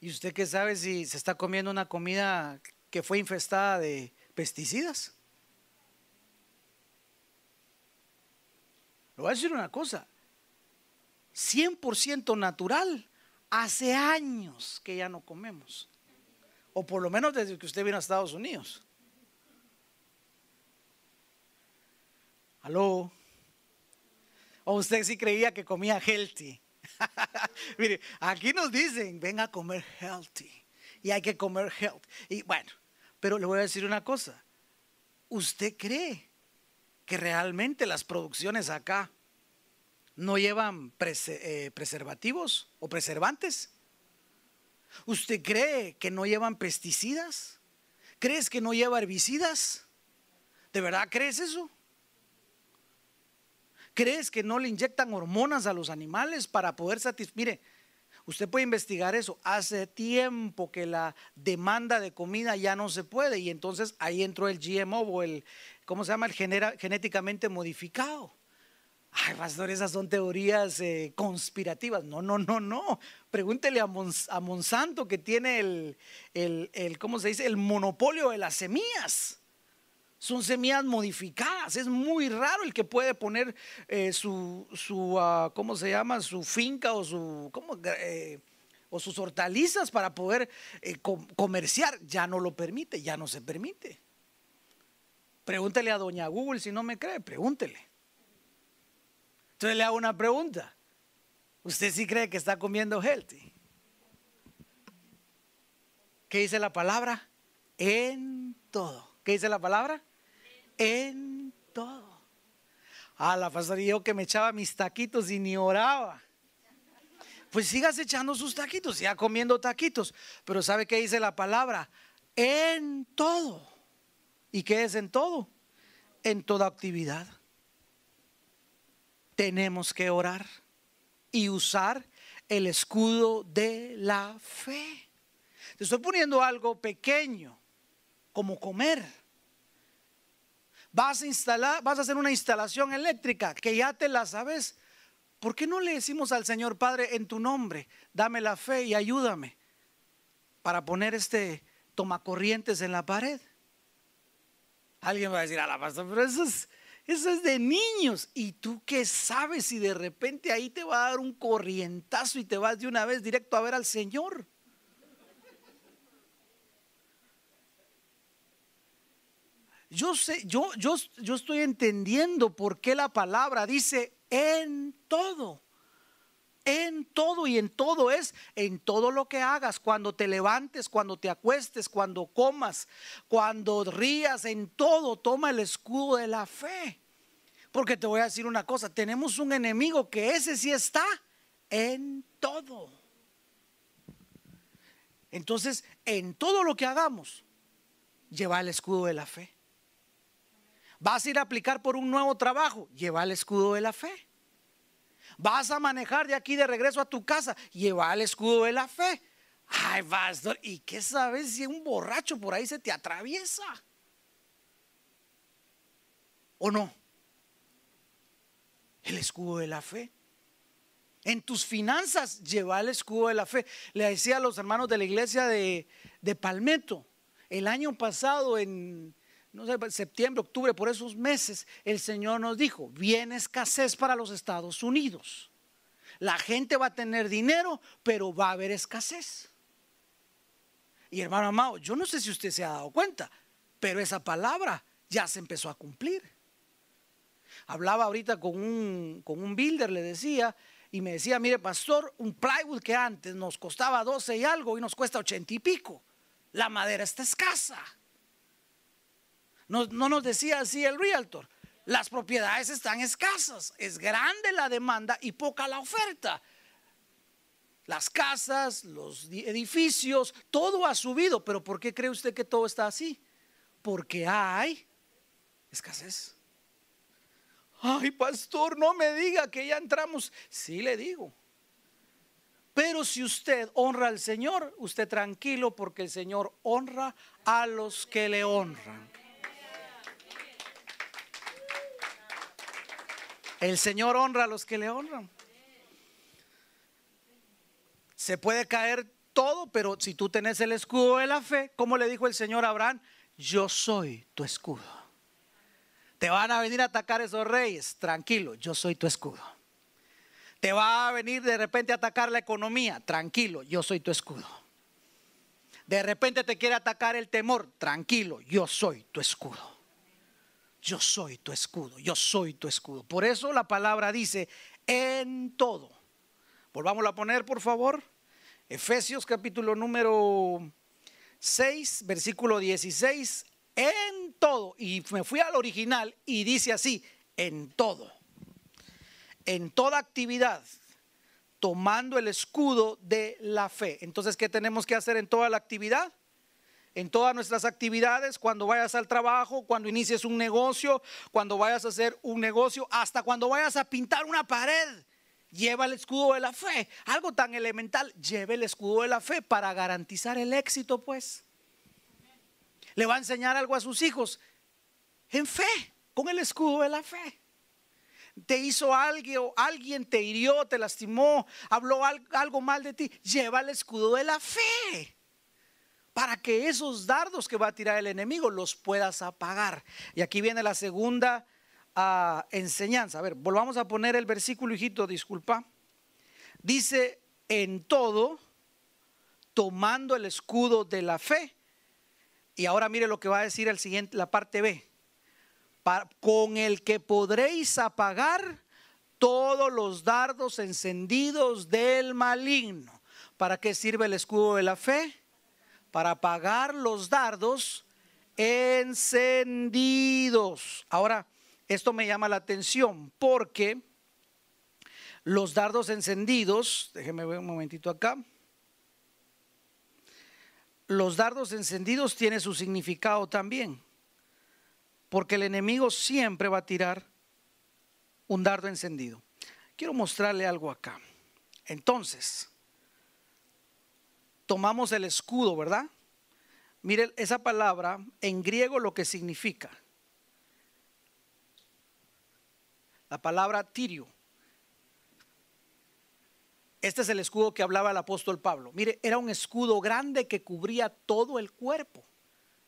¿Y usted qué sabe si se está comiendo una comida que fue infestada de pesticidas? Le voy a decir una cosa, 100% natural Hace años que ya no comemos. O por lo menos desde que usted vino a Estados Unidos. ¿Aló? ¿O usted sí creía que comía healthy? Mire, aquí nos dicen, ven a comer healthy. Y hay que comer healthy. Y bueno, pero le voy a decir una cosa. ¿Usted cree que realmente las producciones acá no llevan eh, preservativos o preservantes? ¿Usted cree que no llevan pesticidas? ¿Crees que no lleva herbicidas? ¿De verdad crees eso? ¿Crees que no le inyectan hormonas a los animales para poder satisfacer? Mire, usted puede investigar eso. Hace tiempo que la demanda de comida ya no se puede y entonces ahí entró el GMO o el, ¿cómo se llama? El genéticamente modificado. Ay, pastor, esas son teorías eh, conspirativas. No, no, no, no. Pregúntele a, Monsanto que tiene el, el, ¿cómo se dice? El monopolio de las semillas. Son semillas modificadas. Es muy raro el que puede poner eh, su, su ah, ¿cómo se llama? Su finca o su, ¿cómo? Eh, o sus hortalizas para poder comerciar. Ya no lo permite, ya no se permite. Pregúntele a doña Google si no me cree, pregúntele. Entonces le hago una pregunta. ¿Usted sí cree que está comiendo healthy? ¿Qué dice la palabra? En todo. ¿Qué dice la palabra? En todo. Ah, la pastora que me echaba mis taquitos y ni oraba. Pues sigas echando sus taquitos, ya comiendo taquitos. Pero ¿sabe qué dice la palabra? En todo. ¿Y qué es en todo? En toda actividad tenemos que orar y usar el escudo de la fe. Te estoy poniendo algo pequeño, como comer. Vas a instalar, vas a hacer una instalación eléctrica que ya te la sabes. ¿Por qué no le decimos al Señor Padre en tu nombre, dame la fe y ayúdame para poner este tomacorrientes en la pared? Alguien va a decir, a la pastor, pero eso es, eso es de niños. ¿Y tú qué sabes si de repente ahí te va a dar un corrientazo y te vas de una vez directo a ver al Señor? Yo sé, yo, yo, yo estoy entendiendo por qué la palabra dice en todo en todo y en todo es en todo lo que hagas, cuando te levantes, cuando te acuestes, cuando comas, cuando rías, en todo toma el escudo de la fe. Porque te voy a decir una cosa, tenemos un enemigo que ese sí está en todo. Entonces, en todo lo que hagamos, lleva el escudo de la fe. Vas a ir a aplicar por un nuevo trabajo, lleva el escudo de la fe. Vas a manejar de aquí de regreso a tu casa, lleva el escudo de la fe. Ay, pastor, ¿y qué sabes si un borracho por ahí se te atraviesa? ¿O no? El escudo de la fe. En tus finanzas lleva el escudo de la fe. Le decía a los hermanos de la iglesia de, de Palmetto, el año pasado en no sé, septiembre, octubre, por esos meses, el Señor nos dijo, viene escasez para los Estados Unidos. La gente va a tener dinero, pero va a haber escasez. Y hermano amado, yo no sé si usted se ha dado cuenta, pero esa palabra ya se empezó a cumplir. Hablaba ahorita con un, con un builder, le decía, y me decía, mire pastor, un plywood que antes nos costaba 12 y algo y nos cuesta 80 y pico. La madera está escasa. No, nos decía así el realtor. Las propiedades están escasas, es grande la demanda y poca la oferta. Las casas, los edificios, todo ha subido, pero ¿por qué cree usted que todo está así? Porque hay escasez. Ay, pastor, no me diga que ya entramos. Sí le digo. Pero si usted honra al Señor, usted tranquilo porque el Señor honra a los que le honran. El Señor honra a los que le honran. Se puede caer todo, pero si tú tenés el escudo de la fe, como le dijo el Señor a Abraham, yo soy tu escudo. Te van a venir a atacar esos reyes, tranquilo, yo soy tu escudo. Te va a venir de repente a atacar la economía, tranquilo, yo soy tu escudo. De repente te quiere atacar el temor, tranquilo, yo soy tu escudo yo soy tu escudo, yo soy tu escudo. Por eso la palabra dice, en todo. Volvámoslo a poner, por favor. Efesios capítulo número 6, versículo 16, en todo. Y me fui al original y dice así, en todo. En toda actividad, tomando el escudo de la fe. Entonces, ¿qué tenemos que hacer en toda la actividad? En todas nuestras actividades, cuando vayas al trabajo, cuando inicies un negocio, cuando vayas a hacer un negocio, hasta cuando vayas a pintar una pared. Lleva el escudo de la fe. Algo tan elemental, lleve el escudo de la fe para garantizar el éxito, pues. Le va a enseñar algo a sus hijos en fe, con el escudo de la fe te hizo algo, alguien te hirió, te lastimó, habló algo mal de ti, lleva el escudo de la fe para que esos dardos que va a tirar el enemigo los puedas apagar. Y aquí viene la segunda ah, enseñanza. A ver, volvamos a poner el versículo, hijito, disculpa. Dice, en todo, tomando el escudo de la fe. Y ahora mire lo que va a decir siguiente, la parte B con el que podréis apagar todos los dardos encendidos del maligno. ¿Para qué sirve el escudo de la fe? Para apagar los dardos encendidos. Ahora, esto me llama la atención porque los dardos encendidos, déjeme ver un momentito acá. Los dardos encendidos tienen su significado también. Porque el enemigo siempre va a tirar un dardo encendido. Quiero mostrarle algo acá. Entonces, tomamos el escudo, ¿verdad? Mire esa palabra en griego lo que significa. La palabra tirio. Este es el escudo que hablaba el apóstol Pablo. Mire, era un escudo grande que cubría todo el cuerpo.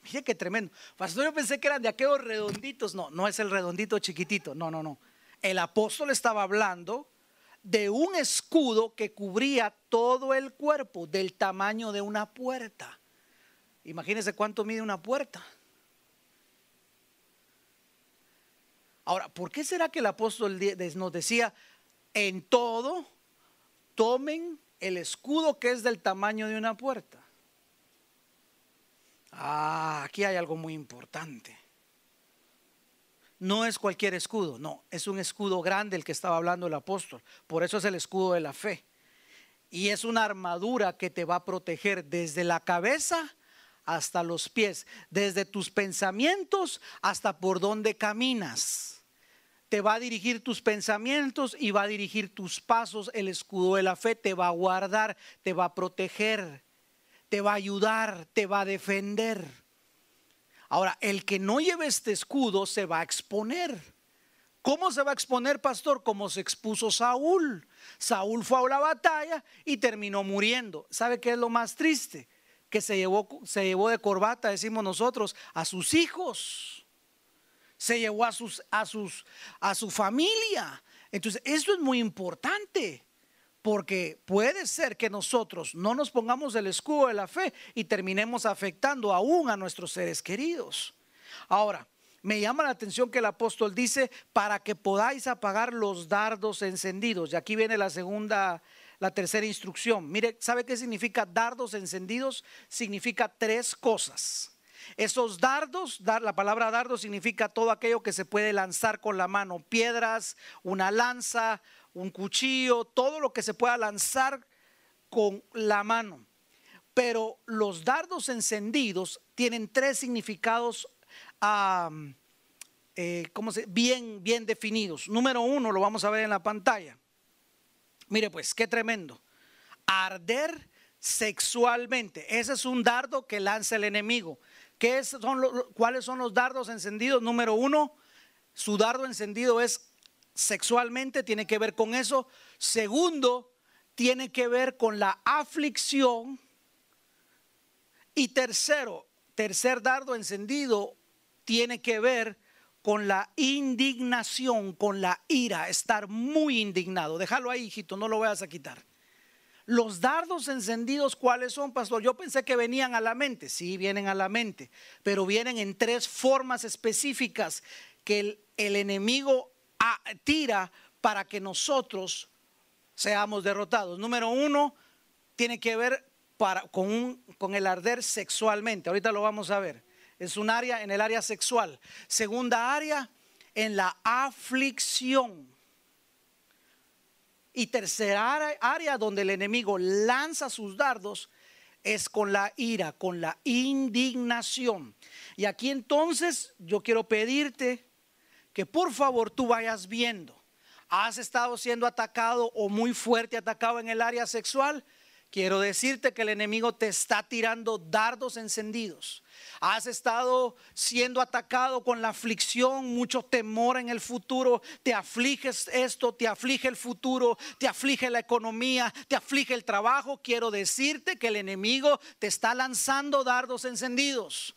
Mire qué tremendo. Pastor, yo pensé que eran de aquellos redonditos. No, no es el redondito chiquitito. No, no, no. El apóstol estaba hablando de un escudo que cubría todo el cuerpo del tamaño de una puerta. Imagínense cuánto mide una puerta. Ahora, ¿por qué será que el apóstol nos decía, en todo, tomen el escudo que es del tamaño de una puerta? Ah, aquí hay algo muy importante. No es cualquier escudo, no, es un escudo grande el que estaba hablando el apóstol. Por eso es el escudo de la fe. Y es una armadura que te va a proteger desde la cabeza hasta los pies, desde tus pensamientos hasta por donde caminas. Te va a dirigir tus pensamientos y va a dirigir tus pasos. El escudo de la fe te va a guardar, te va a proteger te va a ayudar, te va a defender. Ahora, el que no lleve este escudo se va a exponer. ¿Cómo se va a exponer, pastor? Como se expuso Saúl. Saúl fue a la batalla y terminó muriendo. ¿Sabe qué es lo más triste? Que se llevó, se llevó de corbata, decimos nosotros, a sus hijos. Se llevó a, sus, a, sus, a su familia. Entonces, esto es muy importante. Porque puede ser que nosotros no nos pongamos el escudo de la fe y terminemos afectando aún a nuestros seres queridos. Ahora, me llama la atención que el apóstol dice, para que podáis apagar los dardos encendidos. Y aquí viene la segunda, la tercera instrucción. Mire, ¿sabe qué significa dardos encendidos? Significa tres cosas. Esos dardos, la palabra dardo significa todo aquello que se puede lanzar con la mano, piedras, una lanza, un cuchillo, todo lo que se pueda lanzar con la mano. Pero los dardos encendidos tienen tres significados eh? Bien, bien definidos. Número uno, lo vamos a ver en la pantalla. Mire pues, qué tremendo. Arder sexualmente. Ese es un dardo que lanza el enemigo. ¿Qué son ¿Cuáles son los dardos encendidos? Número uno, su dardo encendido es sexualmente, tiene que ver con eso. Segundo, tiene que ver con la aflicción. Y tercero, tercer dardo encendido, tiene que ver con la indignación, con la ira, estar muy indignado. Déjalo ahí, hijito, no lo vayas a quitar. Los dardos encendidos, ¿cuáles son, pastor? Yo pensé que venían a la mente. Sí, vienen a la mente, pero vienen en tres formas específicas que el, el enemigo tira para que nosotros seamos derrotados. Número uno, tiene que ver con, con el arder sexualmente. Ahorita lo vamos a ver. Es un área en el área sexual. Segunda área, en la aflicción. Y tercera área donde el enemigo lanza sus dardos es con la ira, con la indignación. Y aquí entonces yo quiero pedirte que por favor tú vayas viendo. ¿Has estado siendo atacado o muy fuerte atacado en el área sexual? Quiero decirte que el enemigo te está tirando dardos encendidos. Has estado siendo atacado con la aflicción, mucho temor en el futuro. Te afliges esto, te aflige el futuro, te aflige la economía, te aflige el trabajo. Quiero decirte que el enemigo te está lanzando dardos encendidos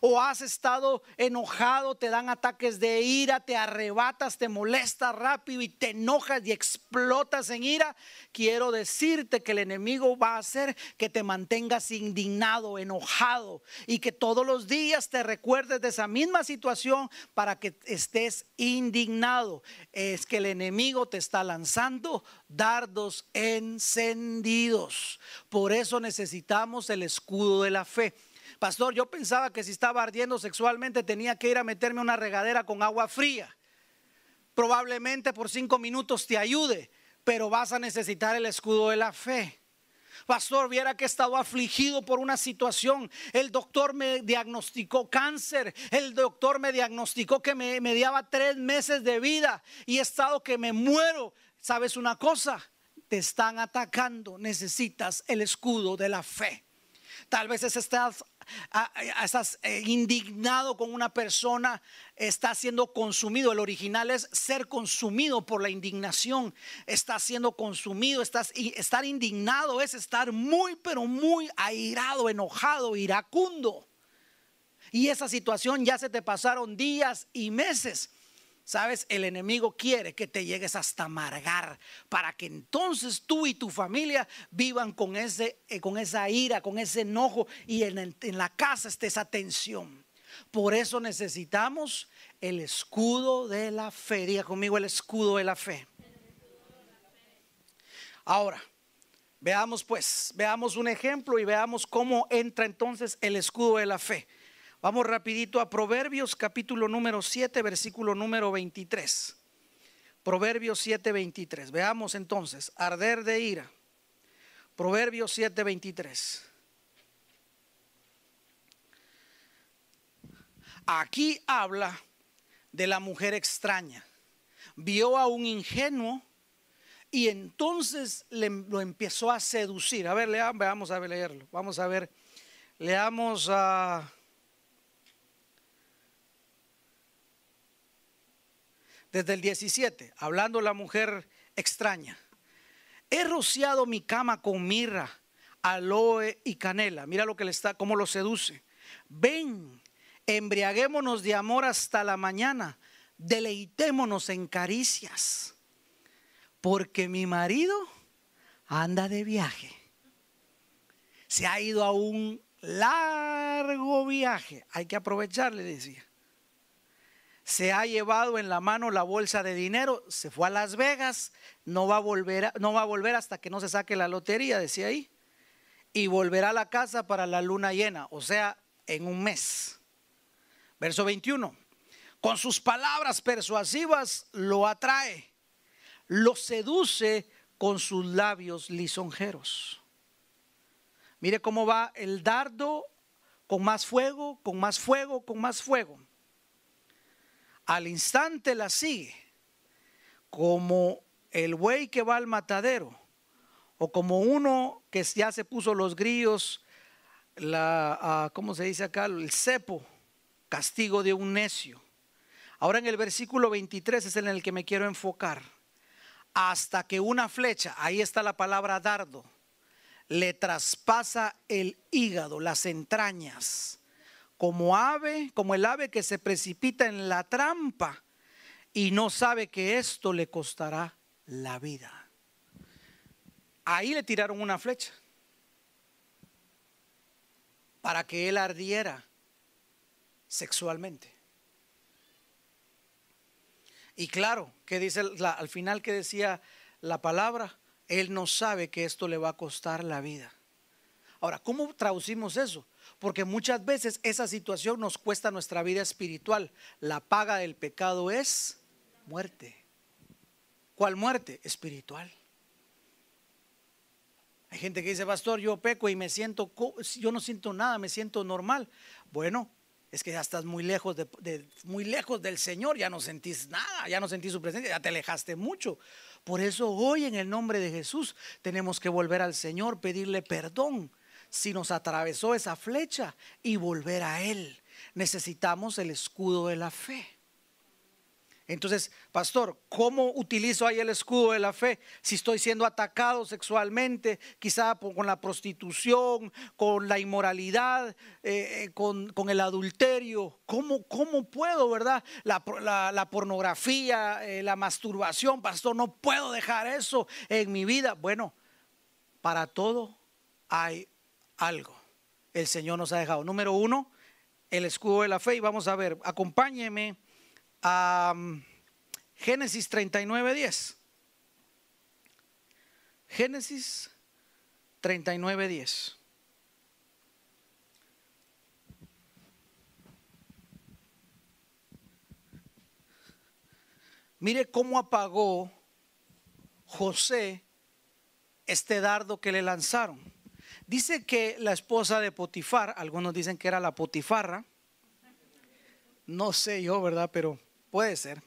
o has estado enojado, te dan ataques de ira, te arrebatas, te molestas rápido y te enojas y explotas en ira, quiero decirte que el enemigo va a hacer que te mantengas indignado, enojado y que todos los días te recuerdes de esa misma situación para que estés indignado. Es que el enemigo te está lanzando dardos encendidos. Por eso necesitamos el escudo de la fe. Pastor, yo pensaba que si estaba ardiendo sexualmente tenía que ir a meterme una regadera con agua fría. Probablemente por cinco minutos te ayude, pero vas a necesitar el escudo de la fe. Pastor, viera que he estado afligido por una situación. El doctor me diagnosticó cáncer. El doctor me diagnosticó que me mediaba tres meses de vida y he estado que me muero. ¿Sabes una cosa? Te están atacando. Necesitas el escudo de la fe. Tal vez estás estás eh, indignado con una persona, está siendo consumido. El original es ser consumido por la indignación. Está siendo consumido, estás, estar indignado es estar muy, pero muy airado, enojado, iracundo. Y esa situación ya se te pasaron días y meses. Sabes, el enemigo quiere que te llegues hasta amargar para que entonces tú y tu familia vivan con, ese, eh, con esa ira, con ese enojo y en, en la casa esté esa tensión. Por eso necesitamos el escudo de la fe. Diga conmigo el escudo de la fe. Ahora, veamos pues, veamos un ejemplo y veamos cómo entra entonces el escudo de la fe. Vamos rapidito a Proverbios capítulo número 7, versículo número 23. Proverbios 7, 23. Veamos entonces, arder de ira. Proverbios 7, 23. Aquí habla de la mujer extraña. Vio a un ingenuo y entonces le, lo empezó a seducir. A ver, leamos, vamos a leerlo. Vamos a ver, leamos a... desde el 17, hablando la mujer extraña. He rociado mi cama con mirra, aloe y canela. Mira lo que le está, cómo lo seduce. Ven, embriaguémonos de amor hasta la mañana, deleitémonos en caricias, porque mi marido anda de viaje. Se ha ido a un largo viaje. Hay que aprovecharle, decía se ha llevado en la mano la bolsa de dinero, se fue a Las Vegas, no va a volver, no va a volver hasta que no se saque la lotería, decía ahí, y volverá a la casa para la luna llena, o sea, en un mes. Verso 21. Con sus palabras persuasivas lo atrae, lo seduce con sus labios lisonjeros. Mire cómo va el dardo con más fuego, con más fuego, con más fuego al instante la sigue, como el buey que va al matadero, o como uno que ya se puso los grillos, la, ah, ¿cómo se dice acá? El cepo, castigo de un necio. Ahora en el versículo 23 es en el que me quiero enfocar. Hasta que una flecha, ahí está la palabra dardo, le traspasa el hígado, las entrañas como ave, como el ave que se precipita en la trampa y no sabe que esto le costará la vida. Ahí le tiraron una flecha para que él ardiera sexualmente. Y claro, que dice al final que decía la palabra, él no sabe que esto le va a costar la vida. Ahora, ¿cómo traducimos eso? Porque muchas veces esa situación nos cuesta nuestra vida espiritual. La paga del pecado es muerte. ¿Cuál muerte? Espiritual. Hay gente que dice, pastor, yo peco y me siento, yo no siento nada, me siento normal. Bueno, es que ya estás muy lejos, de, muy lejos del Señor, ya no sentís nada, ya no sentís su presencia, ya te alejaste mucho. Por eso hoy en el nombre de Jesús tenemos que volver al Señor, pedirle perdón si nos atravesó esa flecha y volver a Él. Necesitamos el escudo de la fe. Entonces, pastor, ¿cómo utilizo ahí el escudo de la fe? Si estoy siendo atacado sexualmente, quizá con la prostitución, con la inmoralidad, eh, eh, con, el adulterio, ¿cómo, puedo, verdad? La, pornografía, eh, la masturbación, pastor, no puedo dejar eso en mi vida. Bueno, para todo hay algo. El Señor nos ha dejado. Número uno, el escudo de la fe. Y vamos a ver, acompáñeme a Génesis 39, 10. Génesis 39, 10. Mire cómo apagó José este dardo que le lanzaron. Dice que la esposa de Potifar, algunos dicen que era la Potifarra, no sé yo, ¿verdad? Pero Puede ser.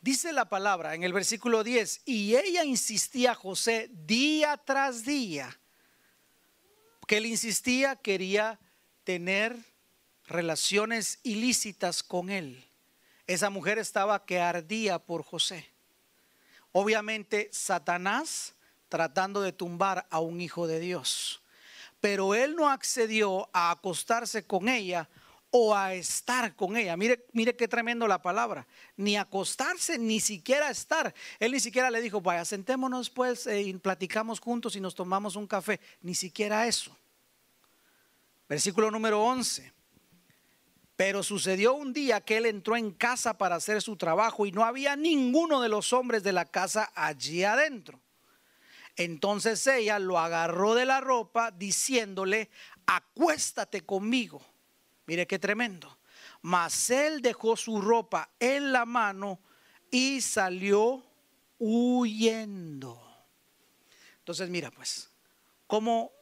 Dice la palabra en el versículo 10, y ella insistía a José día tras día, que él insistía, quería tener relaciones ilícitas con él. Esa mujer estaba que ardía por José. Obviamente Satanás tratando de tumbar a un hijo de Dios. Pero él no accedió a acostarse con ella o a estar con ella. Mire, mire qué tremendo la palabra. Ni acostarse, ni siquiera estar. Él ni siquiera le dijo, vaya, sentémonos pues eh, y platicamos juntos y nos tomamos un café. Ni siquiera eso. Versículo número 11. Pero sucedió un día que él entró en casa para hacer su trabajo y no había ninguno de los hombres de la casa allí adentro. Entonces ella lo agarró de la ropa diciéndole, acuéstate conmigo. Mire qué tremendo. Mas él dejó su ropa en la mano y salió huyendo. Entonces, mira, pues, ¿cómo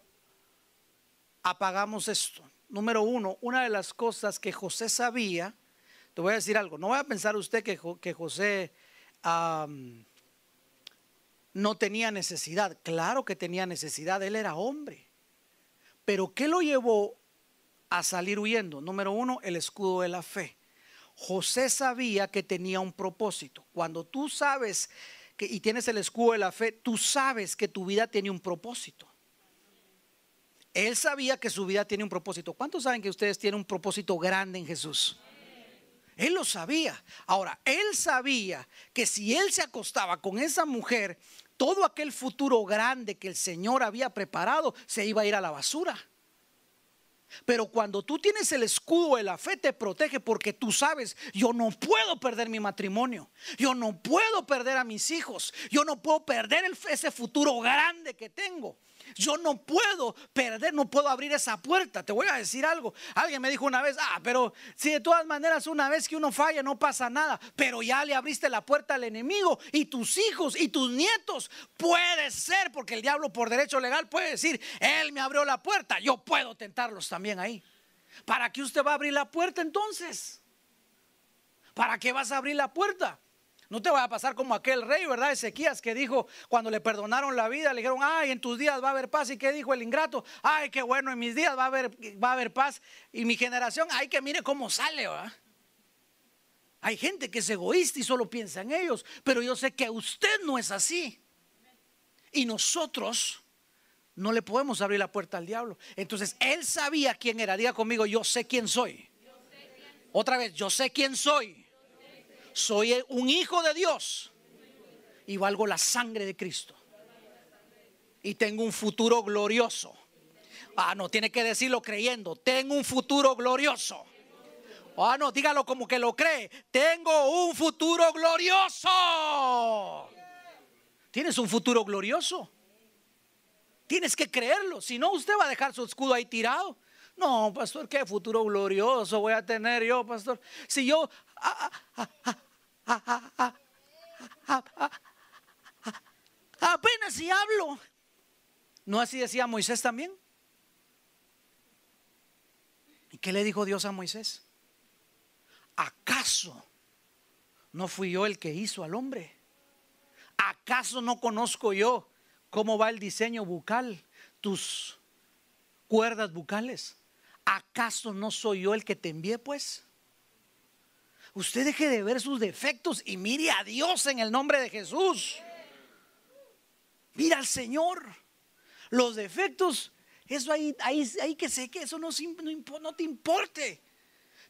apagamos esto? Número uno, una de las cosas que José sabía, te voy a decir algo, no voy a pensar usted que, José no tenía necesidad, claro que tenía necesidad, él era hombre, pero ¿qué lo llevó a salir huyendo. Número uno, el escudo de la fe. José sabía que tenía un propósito. Cuando tú sabes que, y tienes el escudo de la fe, tú sabes que tu vida tiene un propósito. Él sabía que su vida tiene un propósito. ¿Cuántos saben que ustedes tienen un propósito grande en Jesús? Él lo sabía. Ahora, él sabía que si él se acostaba con esa mujer, todo aquel futuro grande que el Señor había preparado se iba a ir a la basura. Pero cuando tú tienes el escudo de la fe te protege porque tú sabes, yo no puedo perder mi matrimonio, yo no puedo perder a mis hijos, yo no puedo perder ese futuro grande que tengo. Yo no puedo perder, no puedo abrir esa puerta. Te voy a decir algo. Alguien me dijo una vez, ah, pero si de todas maneras una vez que uno falla no pasa nada, pero ya le abriste la puerta al enemigo y tus hijos y tus nietos. Puede ser, porque el diablo por derecho legal puede decir, él me abrió la puerta, yo puedo tentarlos también ahí. ¿Para qué usted va a abrir la puerta entonces? ¿Para qué vas a abrir la puerta? No te vaya a pasar como aquel rey, ¿verdad? Ezequías que dijo cuando le perdonaron la vida, le dijeron, ay, en tus días va a haber paz. ¿Y qué dijo el ingrato? Ay, qué bueno, en mis días va a haber, va a haber paz. Y mi generación, ay, que mire cómo sale, ¿verdad? Hay gente que es egoísta y solo piensa en ellos, pero yo sé que usted no es así. Y nosotros no le podemos abrir la puerta al diablo. Entonces, él sabía quién era. Diga conmigo, yo sé quién soy. Otra vez, yo sé quién soy soy un hijo de Dios y valgo la sangre de Cristo. Y tengo un futuro glorioso. Ah, no, tiene que decirlo creyendo. Tengo un futuro glorioso. Ah, no, dígalo como que lo cree. Tengo un futuro glorioso. Tienes un futuro glorioso. Tienes que creerlo. Si no, usted va a dejar su escudo ahí tirado. No, pastor, qué futuro glorioso voy a tener yo, pastor. Si yo apenas si hablo, ¿No así decía Moisés también? ¿Y qué le dijo Dios a Moisés? ¿Acaso no fui yo el que hizo al hombre? ¿Acaso no conozco yo cómo va el diseño bucal, tus cuerdas bucales? ¿Acaso no soy yo el que te envié, pues? Usted deje de ver sus defectos y mire a Dios en el nombre de Jesús. Mira al Señor. Los defectos, eso ahí, ahí, que sé que eso no, no te importe.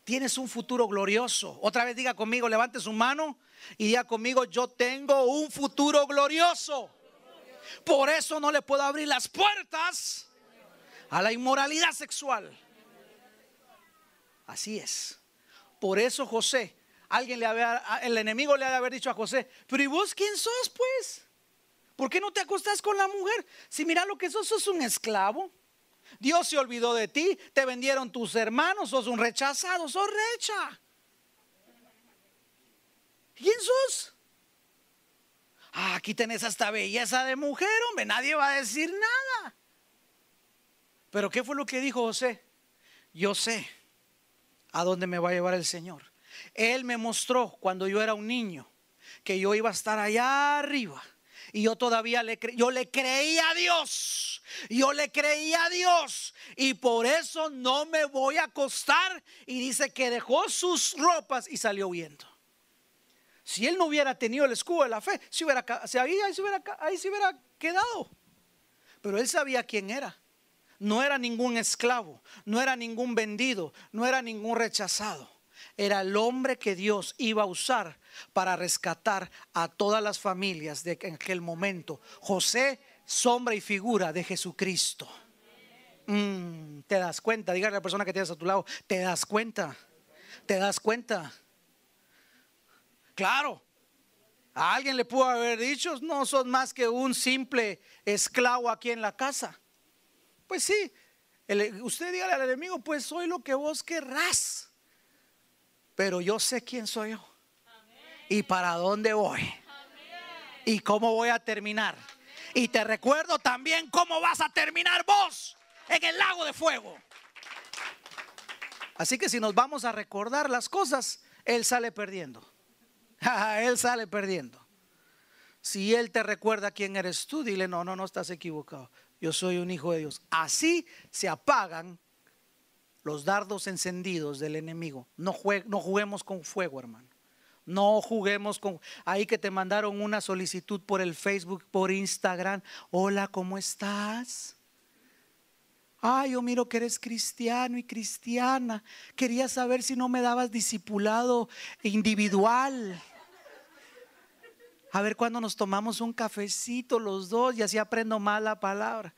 Tienes un futuro glorioso. Otra vez diga conmigo, levante su mano y diga conmigo, yo tengo un futuro glorioso. Por eso no le puedo abrir las puertas a la inmoralidad sexual. Así es. Por eso José, alguien le había, el enemigo le había haber dicho a José, pero ¿y vos quién sos pues? ¿Por qué no te acostás con la mujer? Si mira lo que sos, sos un esclavo. Dios se olvidó de ti, te vendieron tus hermanos, sos un rechazado, sos recha. ¿Quién sos? Ah, aquí tenés esta belleza de mujer, hombre, nadie va a decir nada. Pero ¿qué fue lo que dijo José? Yo sé a dónde me va a llevar el Señor. Él me mostró cuando yo era un niño que yo iba a estar allá arriba. Y yo todavía le, yo le creía a Dios. Yo le creía a Dios. Y por eso no me voy a acostar. Y dice que dejó sus ropas y salió huyendo. Si él no hubiera tenido el escudo de la fe, si hubiera, ahí, ahí, hubiera, ahí se hubiera quedado. Pero él sabía quién era no era ningún esclavo, no era ningún vendido, no era ningún rechazado. Era el hombre que Dios iba a usar para rescatar a todas las familias de aquel momento. José, sombra y figura de Jesucristo. Mm, ¿Te das cuenta? Dígale a la persona que tienes a tu lado, ¿te das cuenta? ¿Te das cuenta? Claro. A alguien le pudo haber dicho, no son más que un simple esclavo aquí en la casa. Pues sí, usted dígale al enemigo, pues soy lo que vos querrás. Pero yo sé quién soy yo. Y para dónde voy. Y cómo voy a terminar. Y te recuerdo también cómo vas a terminar vos en el lago de fuego. Así que si nos vamos a recordar las cosas, Él sale perdiendo. él sale perdiendo. Si Él te recuerda quién eres tú, dile, no, no, no estás equivocado yo soy un hijo de Dios. Así se apagan los dardos encendidos del enemigo. No, no juguemos con fuego, hermano. No juguemos con... Ahí que te mandaron una solicitud por el Facebook, por Instagram. Hola, ¿cómo estás? Ay, yo miro que eres cristiano y cristiana. Quería saber si no me dabas discipulado individual. A ver cuándo nos tomamos un cafecito los dos y así aprendo más la palabra.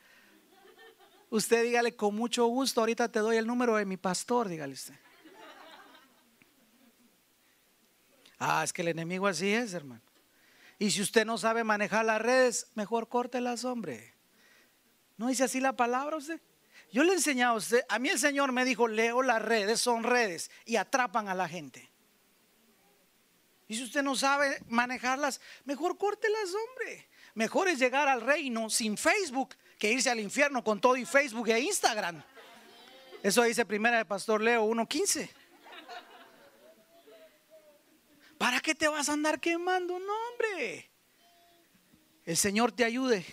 Usted dígale con mucho gusto, ahorita te doy el número de mi pastor, dígale usted. Ah, es que el enemigo así es, hermano. Y si usted no sabe manejar las redes, mejor córtelas, hombre. ¿No dice así la palabra usted? Yo le he enseñado a usted, a mí el Señor me dijo, leo las redes, son redes y atrapan a la gente. Y si usted no sabe manejarlas, mejor córtelas, hombre. Mejor es llegar al reino sin Facebook que irse al infierno con todo y Facebook e Instagram. Eso dice primera de Pastor Leo 1.15. ¿Para qué te vas a andar quemando? No, hombre. El Señor te ayude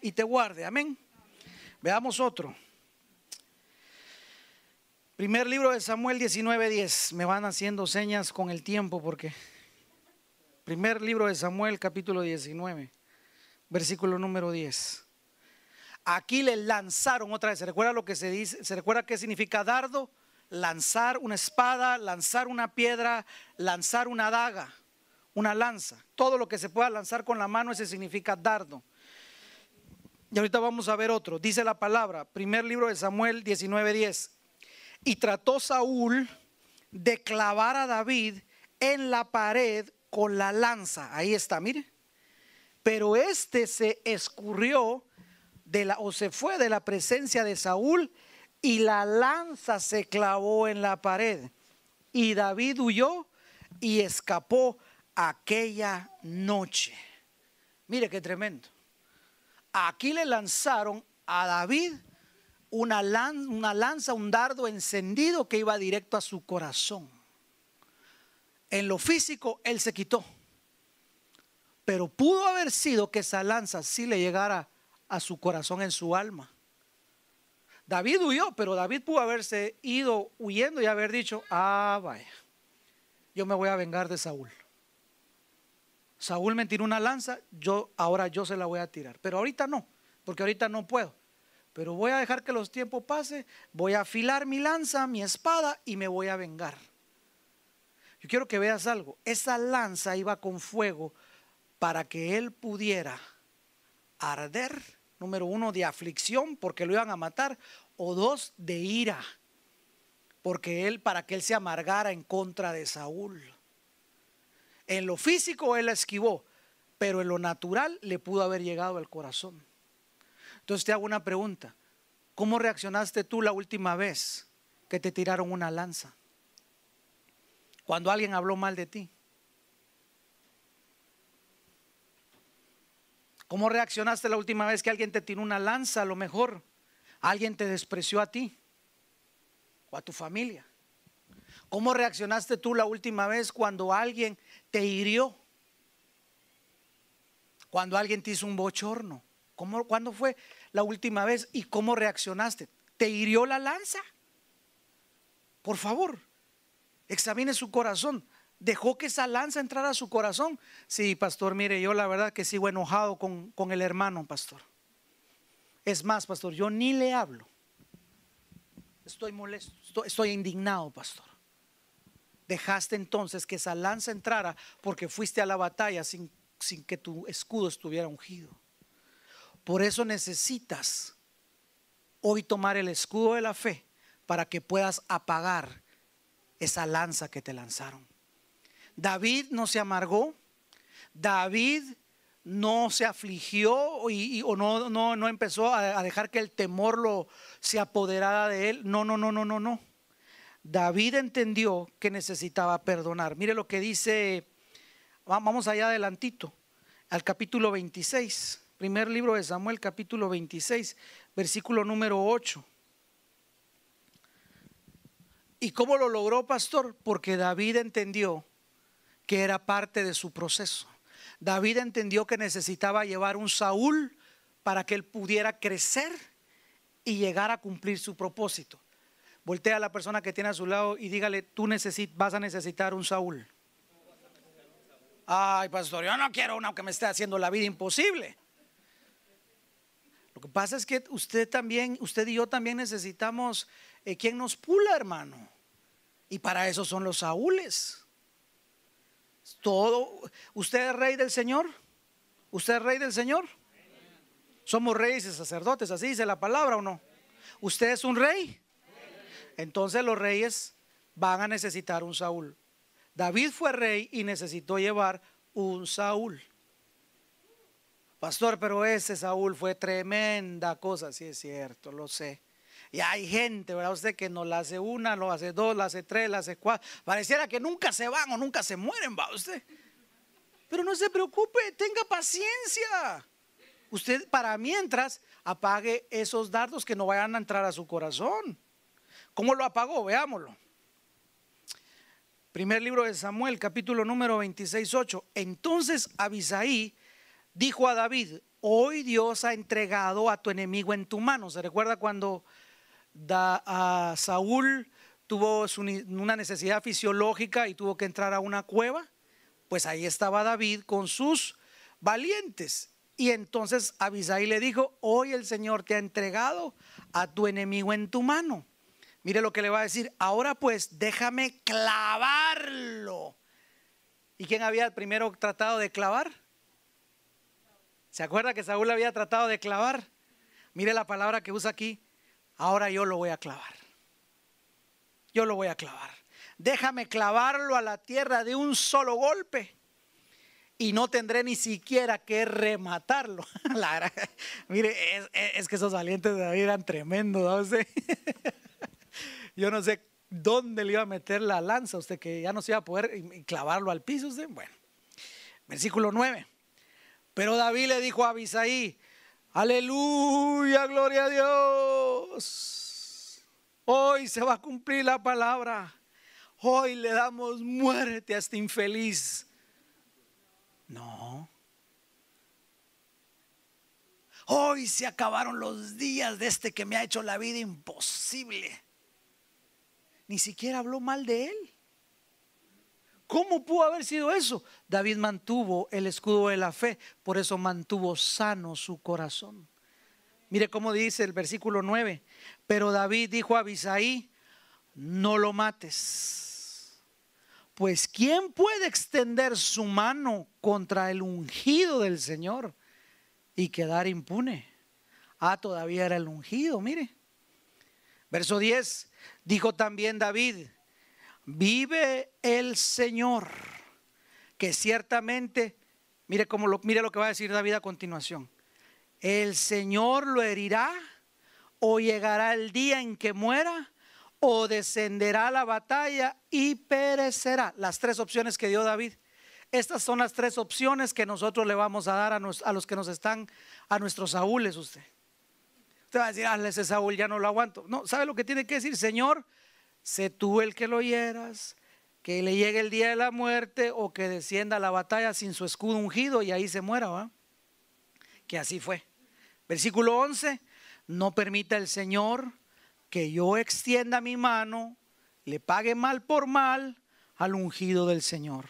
y te guarde. Amén. Veamos otro. Primer libro de Samuel 19.10. Me van haciendo señas con el tiempo porque Primer libro de Samuel, capítulo 19, versículo número 10. Aquí le lanzaron otra vez. ¿Se recuerda lo que se dice? ¿Se recuerda qué significa dardo? Lanzar una espada, lanzar una piedra, lanzar una daga, una lanza. Todo lo que se pueda lanzar con la mano, ese significa dardo. Y ahorita vamos a ver otro. Dice la palabra, primer libro de Samuel 19:10. Y trató Saúl de clavar a David en la pared con la lanza. Ahí está, mire. Pero este se escurrió de la, o se fue de la presencia de Saúl y la lanza se clavó en la pared. Y David huyó y escapó aquella noche. Mire qué tremendo. Aquí le lanzaron a David una, una lanza, un dardo encendido que iba directo a su corazón. En lo físico, él se quitó. Pero pudo haber sido que esa lanza sí le llegara a su corazón, en su alma. David huyó, pero David pudo haberse ido huyendo y haber dicho, ah, vaya, yo me voy a vengar de Saúl. Saúl me tiró una lanza, yo ahora yo se la voy a tirar. Pero ahorita no, porque ahorita no puedo. Pero voy a dejar que los tiempos pasen, voy a afilar mi lanza, mi espada y me voy a vengar. Yo quiero que veas algo. Esa lanza iba con fuego para que él pudiera arder, número uno, de aflicción porque lo iban a matar, o dos, de ira, porque él, para que él se amargara en contra de Saúl. En lo físico él la esquivó, pero en lo natural le pudo haber llegado al corazón. Entonces te hago una pregunta. ¿Cómo reaccionaste tú la última vez que te tiraron una lanza? Cuando alguien habló mal de ti. ¿Cómo reaccionaste la última vez que alguien te tiró una lanza? A lo mejor alguien te despreció a ti o a tu familia. ¿Cómo reaccionaste tú la última vez cuando alguien te hirió? Cuando alguien te hizo un bochorno. ¿Cómo, ¿Cuándo fue la última vez y cómo reaccionaste? ¿Te hirió la lanza? Por favor, examine su corazón. ¿Dejó que esa lanza entrara a su corazón? Sí, pastor, mire, yo la verdad que sigo enojado con, con el hermano, pastor. Es más, pastor, yo ni le hablo. Estoy molesto, estoy, indignado, pastor dejaste entonces que esa lanza entrara porque fuiste a la batalla sin, sin que tu escudo estuviera ungido. Por eso necesitas hoy tomar el escudo de la fe para que puedas apagar esa lanza que te lanzaron. David no se amargó, David no se afligió y, o no, no, no empezó a, a dejar que el temor lo se apoderara de él. No, no, no, no, no, no. David entendió que necesitaba perdonar. Mire lo que dice, vamos allá adelantito, al capítulo 26, primer libro de Samuel, capítulo 26, versículo número 8. ¿Y cómo lo logró, pastor? Porque David entendió que era parte de su proceso. David entendió que necesitaba llevar un Saúl para que él pudiera crecer y llegar a cumplir su propósito. Voltea a la persona que tiene a su lado y dígale, tú vas a necesitar un Saúl. Ay, pastor, yo no quiero uno que me esté haciendo la vida imposible. Lo que pasa es que usted también, usted y yo también necesitamos eh, quien nos pula, hermano. Y para eso son los Saúles. Todo, ¿usted es rey del Señor? ¿Usted es rey del Señor? Somos reyes y sacerdotes, así dice la palabra o no. ¿Usted es un rey? Entonces los reyes van a necesitar un Saúl. David fue rey y necesitó llevar un Saúl. Pastor, pero ese Saúl fue tremenda cosa, sí es cierto, lo sé. Y hay gente, ¿verdad? Usted que no la hace una, lo hace dos, la hace tres, la hace cuatro. Pareciera que nunca se van o nunca se mueren, va usted. Pero no se preocupe, tenga paciencia. Usted para mientras apague esos dardos que no vayan a entrar a su corazón. ¿Cómo lo apagó? Veámoslo. Primer libro de Samuel, capítulo número 26, 8. Entonces Abisaí dijo a David, hoy Dios ha entregado a tu enemigo en tu mano. ¿Se recuerda cuando a Saúl tuvo una necesidad fisiológica y tuvo que entrar a una cueva? Pues ahí estaba David con sus valientes. Y entonces Abisaí le dijo, hoy el Señor te ha entregado a tu enemigo en tu mano. Mire lo que le va a decir. Ahora pues déjame clavarlo. ¿Y quién había primero tratado de clavar? ¿Se acuerda que Saúl había tratado de clavar? Mire la palabra que usa aquí. Ahora yo lo voy a clavar. Yo lo voy a clavar. Déjame clavarlo a la tierra de un solo golpe. Y no tendré ni siquiera que rematarlo. mire, es, que esos valientes de David eran tremendos. ¿no? Yo no sé dónde le iba a meter la lanza, usted que ya no se iba a poder clavarlo al piso. Usted. Bueno, versículo 9. Pero David le dijo a Abisaí, Aleluya, gloria a Dios. Hoy se va a cumplir la palabra. Hoy le damos muerte a este infeliz. No. Hoy se acabaron los días de este que me ha hecho la vida imposible. Ni siquiera habló mal de él. ¿Cómo pudo haber sido eso? David mantuvo el escudo de la fe, por eso mantuvo sano su corazón. Mire cómo dice el versículo 9. Pero David dijo a Abisaí, no lo mates. Pues ¿quién puede extender su mano contra el ungido del Señor? y quedar impune. Ah, todavía era el ungido, mire. Verso 10, dijo también David, vive el Señor, que ciertamente, mire cómo lo, mire lo que va a decir David a continuación. El Señor lo herirá o llegará el día en que muera o descenderá la batalla y perecerá. Las tres opciones que dio David. Estas son las tres opciones que nosotros le vamos a dar a, los que nos están, a nuestros Saúles usted. Usted va a decir, ah, ese Saúl ya no lo aguanto. No, ¿sabe lo que tiene que decir? Señor, sé tú el que lo hieras, que le llegue el día de la muerte o que descienda a la batalla sin su escudo ungido y ahí se muera, ¿va? Que así fue. Versículo 11, no permita el Señor que yo extienda mi mano, le pague mal por mal al ungido del Señor.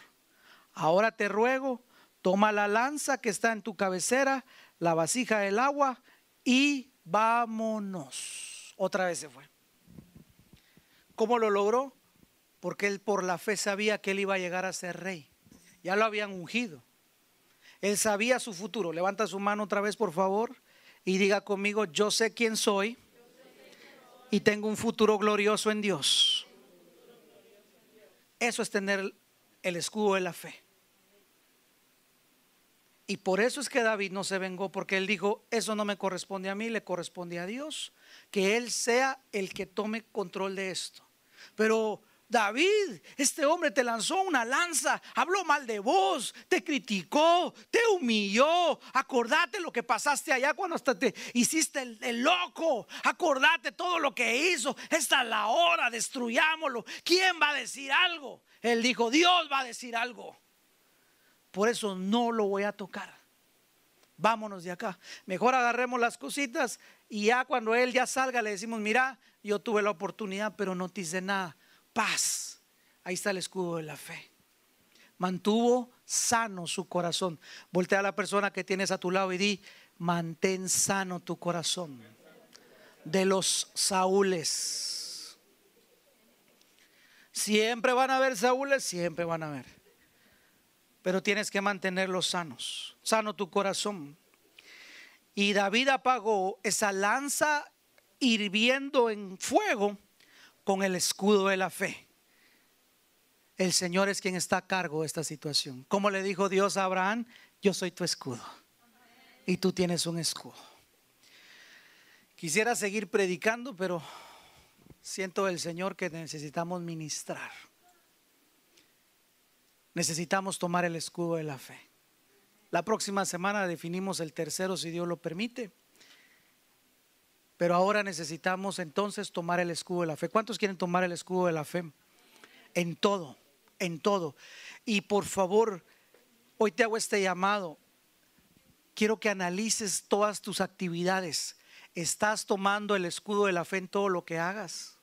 Ahora te ruego, toma la lanza que está en tu cabecera, la vasija del agua y vámonos. Otra vez se fue. ¿Cómo lo logró? Porque él por la fe sabía que él iba a llegar a ser rey. Ya lo habían ungido. Él sabía su futuro. Levanta su mano otra vez, por favor, y diga conmigo, yo sé quién soy y tengo un futuro glorioso en Dios. Eso es tener el escudo de la fe. Y por eso es que David no se vengó, porque él dijo, eso no me corresponde a mí, le corresponde a Dios, que Él sea el que tome control de esto. Pero David, este hombre te lanzó una lanza, habló mal de vos, te criticó, te humilló. Acordate lo que pasaste allá cuando hasta te hiciste el, loco. Acordate todo lo que hizo. Esta es la hora, destruyámoslo. ¿Quién va a decir algo? Él dijo, Dios va a decir algo. Por eso no lo voy a tocar. Vámonos de acá. Mejor agarremos las cositas y ya cuando él ya salga le decimos, mira, yo tuve la oportunidad, pero no te hice nada. Paz. Ahí está el escudo de la fe. Mantuvo sano su corazón. Voltea a la persona que tienes a tu lado y di, mantén sano tu corazón. De los Saúles. Siempre van a haber Saúles, siempre van a haber pero tienes que mantenerlos sanos, sano tu corazón. Y David apagó esa lanza hirviendo en fuego con el escudo de la fe. El Señor es quien está a cargo de esta situación. Como le dijo Dios a Abraham, yo soy tu escudo. Y tú tienes un escudo. Quisiera seguir predicando, pero siento el Señor que necesitamos ministrar necesitamos tomar el escudo de la fe. La próxima semana definimos el tercero si Dios lo permite. Pero ahora necesitamos entonces tomar el escudo de la fe. ¿Cuántos quieren tomar el escudo de la fe? En todo, en todo. Y por favor, hoy te hago este llamado. Quiero que analices todas tus actividades. ¿Estás tomando el escudo de la fe en todo lo que hagas?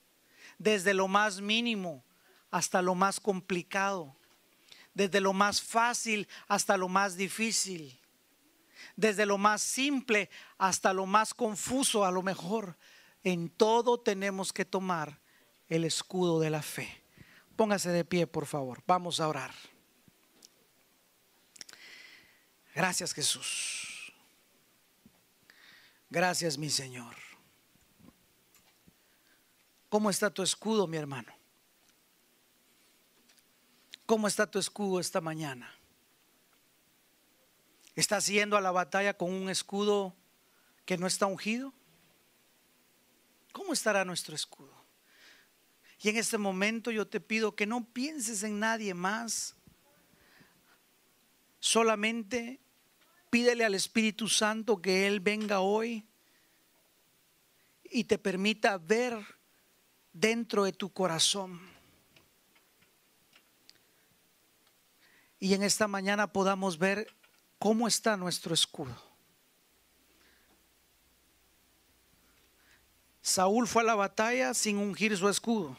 Desde lo más mínimo hasta lo más complicado desde lo más fácil hasta lo más difícil, desde lo más simple hasta lo más confuso a lo mejor. En todo tenemos que tomar el escudo de la fe. Póngase de pie, por favor. Vamos a orar. Gracias Jesús. Gracias mi Señor. ¿Cómo está tu escudo, mi hermano? ¿Cómo está tu escudo esta mañana? ¿Estás yendo a la batalla con un escudo que no está ungido? ¿Cómo estará nuestro escudo? Y en este momento yo te pido que no pienses en nadie más. Solamente Pídele al Espíritu Santo que Él venga hoy y te permita ver dentro de tu corazón. Y en esta mañana podamos ver cómo está nuestro escudo. Saúl fue a la batalla sin ungir su escudo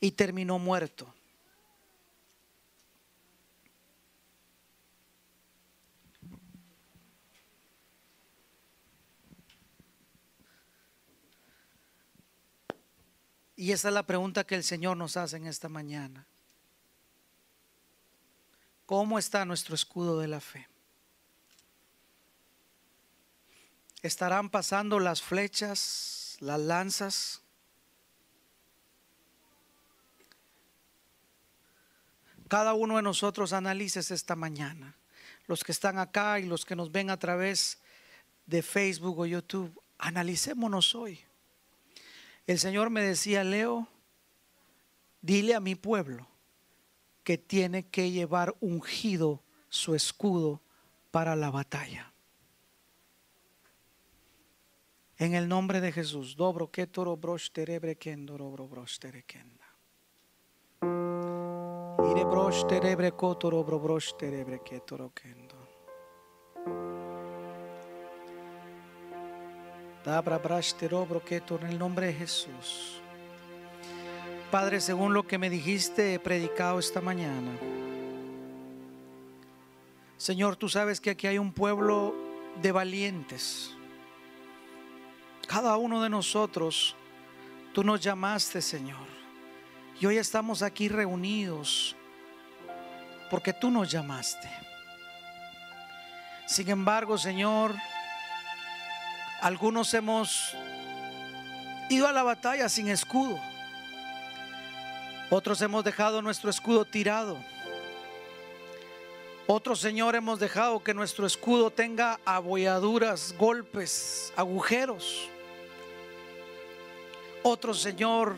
y terminó muerto. Y esa es la pregunta que el Señor nos hace en esta mañana. ¿Cómo está nuestro escudo de la fe? ¿Estarán pasando las flechas, las lanzas? Cada uno de nosotros analices esta mañana. Los que están acá y los que nos ven a través de Facebook o YouTube, analicémonos hoy. El Señor me decía, Leo, dile a mi pueblo que tiene que llevar ungido su escudo para la batalla. En el nombre de Jesús, dobro que toro brosh terebre kendoro brosh terekenda. Ire brosh terebre kotoro brosh terebre ketoro kendo. en el nombre de Jesús. Padre, según lo que me dijiste, he predicado esta mañana. Señor, tú sabes que aquí hay un pueblo de valientes. Cada uno de nosotros, tú nos llamaste, Señor. Y hoy estamos aquí reunidos porque tú nos llamaste. Sin embargo, Señor, algunos hemos ido a la batalla sin escudo. Otros hemos dejado nuestro escudo tirado. Otros, Señor, hemos dejado que nuestro escudo tenga abolladuras, golpes, agujeros. Otros, Señor,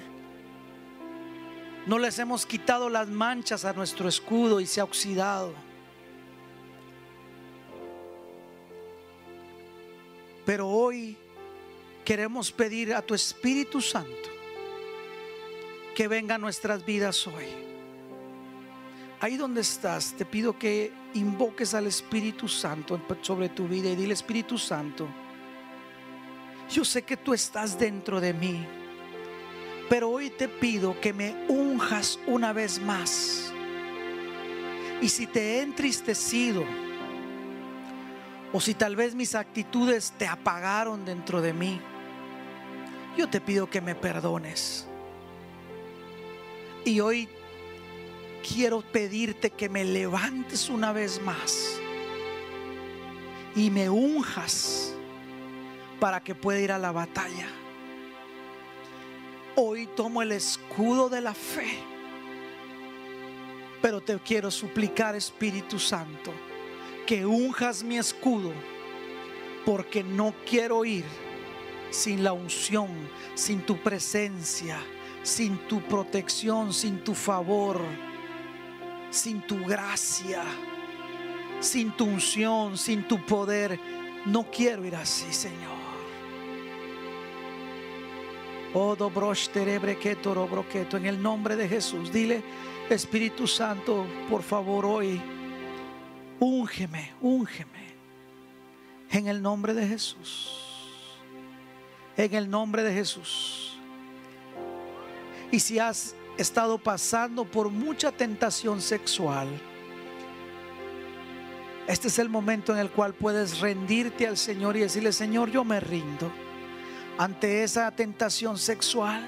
no les hemos quitado las manchas a nuestro escudo y se ha oxidado. Pero hoy queremos pedir a tu Espíritu Santo que venga a nuestras vidas hoy. Ahí donde estás, te pido que invoques al Espíritu Santo sobre tu vida y dile Espíritu Santo, yo sé que tú estás dentro de mí, pero hoy te pido que me unjas una vez más. Y si te he entristecido, o si tal vez mis actitudes te apagaron dentro de mí, yo te pido que me perdones. Y hoy quiero pedirte que me levantes una vez más y me unjas para que pueda ir a la batalla. Hoy tomo el escudo de la fe, pero te quiero suplicar, Espíritu Santo que unjas mi escudo, porque no quiero ir sin la unción, sin tu presencia, sin tu protección, sin tu favor, sin tu gracia, sin tu unción, sin tu poder. No quiero ir así, Señor. Oh, en el nombre de Jesús, dile, Espíritu Santo, por favor, hoy Úngeme, úngeme. En el nombre de Jesús. En el nombre de Jesús. Y si has estado pasando por mucha tentación sexual, este es el momento en el cual puedes rendirte al Señor y decirle, Señor, yo me rindo ante esa tentación sexual.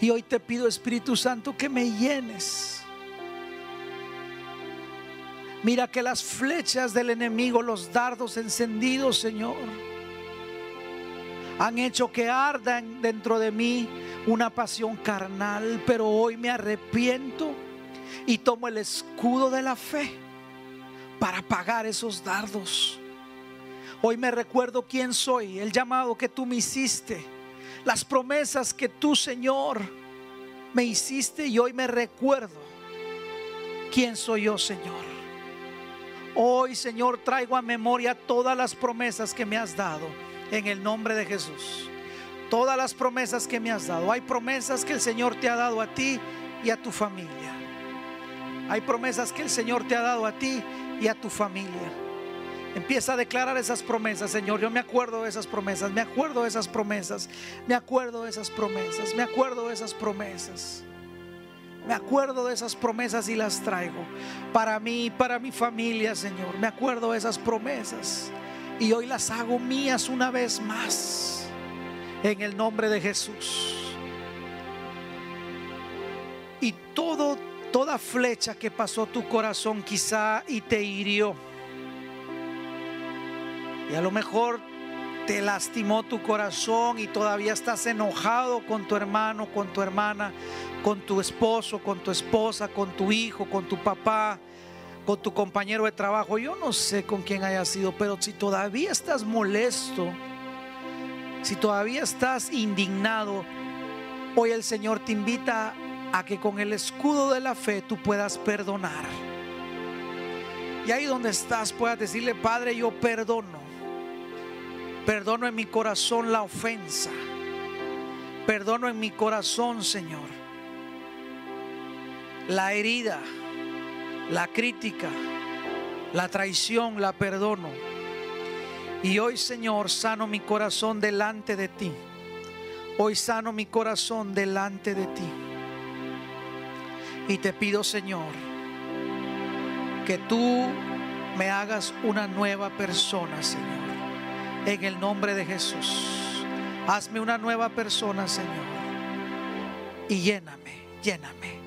Y hoy te pido, Espíritu Santo, que me llenes Mira que las flechas del enemigo, los dardos encendidos, Señor, han hecho que ardan dentro de mí una pasión carnal, pero hoy me arrepiento y tomo el escudo de la fe para pagar esos dardos. Hoy me recuerdo quién soy, el llamado que tú me hiciste, las promesas que tú, Señor, me hiciste y hoy me recuerdo quién soy yo, Señor. Hoy, Señor, traigo a memoria todas las promesas que me has dado en el nombre de Jesús. Todas las promesas que me has dado. Hay promesas que el Señor te ha dado a ti y a tu familia. Hay promesas que el Señor te ha dado a ti y a tu familia. Empieza a declarar esas promesas, Señor. Yo me acuerdo de esas promesas, me acuerdo de esas promesas, me acuerdo de esas promesas, me acuerdo de esas promesas. Me acuerdo de esas promesas y las traigo para mí, para mi familia, Señor. Me acuerdo de esas promesas y hoy las hago mías una vez más en el nombre de Jesús. Y todo toda flecha que pasó tu corazón quizá y te hirió. Y a lo mejor te lastimó tu corazón y todavía estás enojado con tu hermano, con tu hermana con tu esposo, con tu esposa, con tu hijo, con tu papá, con tu compañero de trabajo. Yo no sé con quién haya sido, pero si todavía estás molesto, si todavía estás indignado, hoy el Señor te invita a que con el escudo de la fe tú puedas perdonar. Y ahí donde estás puedas decirle, Padre, yo perdono. Perdono en mi corazón la ofensa. Perdono en mi corazón, Señor la herida, la crítica, la traición, la perdono. Y hoy, Señor, sano mi corazón delante de ti. Hoy sano mi corazón delante de ti. Y te pido, Señor, que tú me hagas una nueva persona, Señor. En el nombre de Jesús. Hazme una nueva persona, Señor. Y lléname, lléname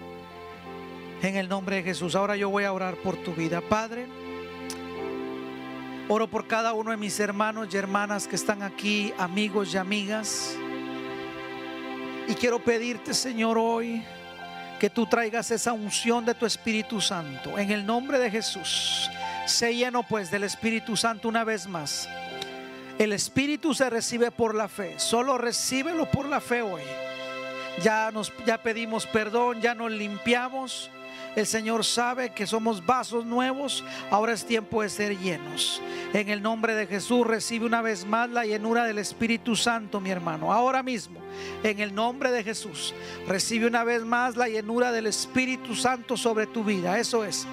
en el nombre de Jesús. Ahora yo voy a orar por tu vida, Padre. Oro por cada uno de mis hermanos y hermanas que están aquí, amigos y amigas. Y quiero pedirte, Señor, hoy que tú traigas esa unción de tu Espíritu Santo. En el nombre de Jesús. Sé lleno pues del Espíritu Santo una vez más. El Espíritu se recibe por la fe. Solo recíbelo por la fe hoy. Ya nos ya pedimos perdón, ya nos limpiamos. El Señor sabe que somos vasos nuevos. Ahora es tiempo de ser llenos. En el nombre de Jesús recibe una vez más la llenura del Espíritu Santo, mi hermano. Ahora mismo, en el nombre de Jesús, recibe una vez más la llenura del Espíritu Santo sobre tu vida. Eso es.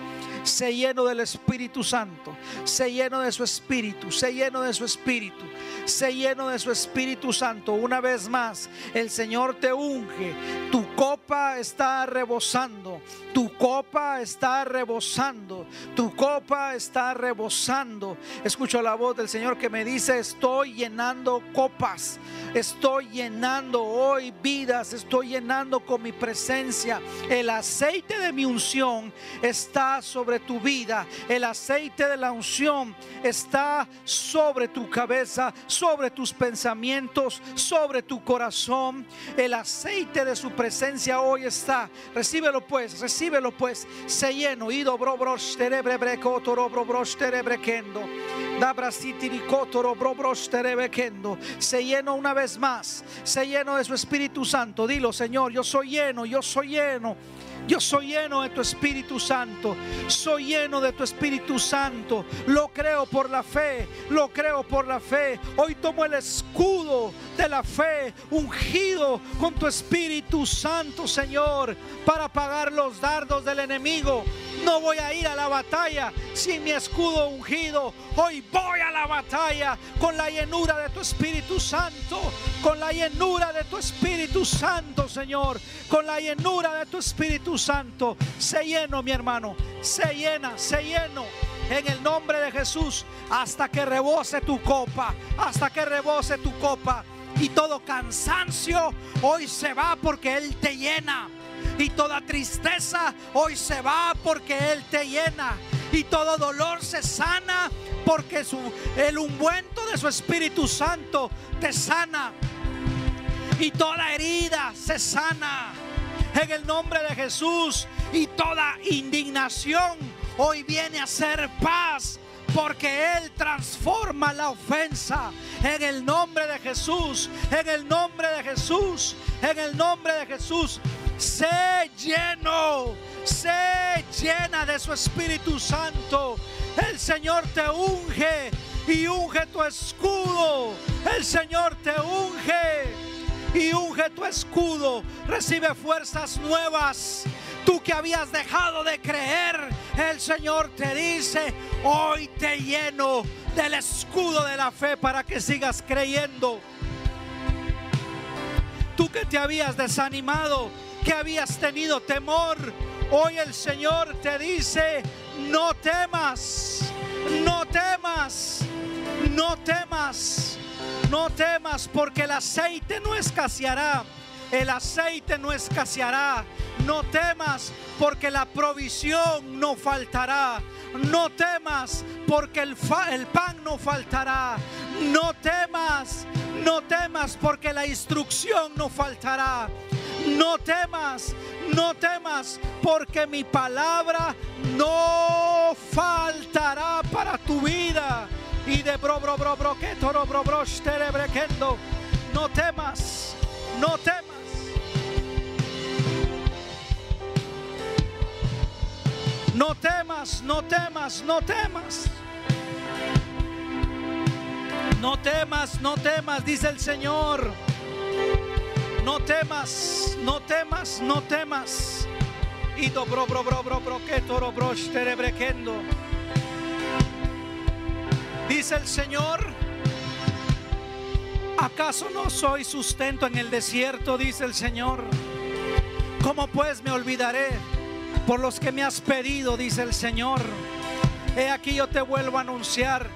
Sé lleno del Espíritu Santo. Sé lleno de su Espíritu. Sé lleno de su Espíritu. Sé lleno de su Espíritu Santo. Una vez más, el Señor te unge. Tu copa está rebosando. Tu copa está rebosando. Tu copa está rebosando. Escucho la voz del Señor que me dice, estoy llenando copas. Estoy llenando hoy vidas. Estoy llenando con mi presencia. El aceite de mi unción está sobre tu vida. El aceite de la unción está sobre tu cabeza, sobre tus pensamientos, sobre tu corazón. El aceite de su presencia hoy está. Recíbelo pues, recíbelo pues. Se lleno. Ido bro bros terebre bros terebequendo. Se lleno una vez más. Se lleno de su Espíritu Santo. Dilo, Señor, yo soy lleno, yo soy lleno. Yo soy lleno de tu Espíritu Santo. Soy lleno de tu Espíritu Santo. Lo creo por la fe. Lo creo por la fe. Hoy tomo el escudo de la fe ungido con tu Espíritu Santo, Señor, para apagar los dardos del enemigo. No voy a ir a la batalla sin mi escudo ungido. Hoy voy a la batalla con la llenura de tu Espíritu Santo. Con la llenura de tu Espíritu Santo, Señor. Con la llenura de tu Espíritu Santo. Se lleno, mi hermano. Se llena, se lleno. En el nombre de Jesús. Hasta que rebose tu copa. Hasta que rebose tu copa. Y todo cansancio hoy se va porque Él te llena. Y toda tristeza hoy se va porque Él te llena. Y todo dolor se sana porque su, el ungüento de su Espíritu Santo te sana. Y toda herida se sana en el nombre de Jesús. Y toda indignación hoy viene a ser paz. Porque Él transforma la ofensa en el nombre de Jesús, en el nombre de Jesús, en el nombre de Jesús. Sé lleno, sé llena de su Espíritu Santo El Señor te unge y unge tu escudo. El Señor te unge y unge tu escudo. Recibe fuerzas nuevas. Tú que habías dejado de creer, el Señor te dice, hoy te lleno del escudo de la fe para que sigas creyendo. Tú que te habías desanimado, que habías tenido temor, hoy el Señor te dice, no temas, no temas, no temas, no temas porque el aceite no escaseará. El aceite no escaseará. No temas porque la provisión no faltará. No temas porque el, pan no faltará. No temas, no temas porque la instrucción no faltará. No temas, no temas porque mi palabra no faltará para tu vida. Y de bro bro bro bro que toro bro bro No temas, no temas. No temas, no temas, no temas. No temas, no temas, dice el Señor. No temas, no temas, no temas. Y bro bro bro bro bro que toro bro Dice el Señor, ¿acaso no soy sustento en el desierto? Dice el Señor. ¿Cómo pues me olvidaré por los que me has pedido? Dice el Señor. He aquí yo te vuelvo a anunciar,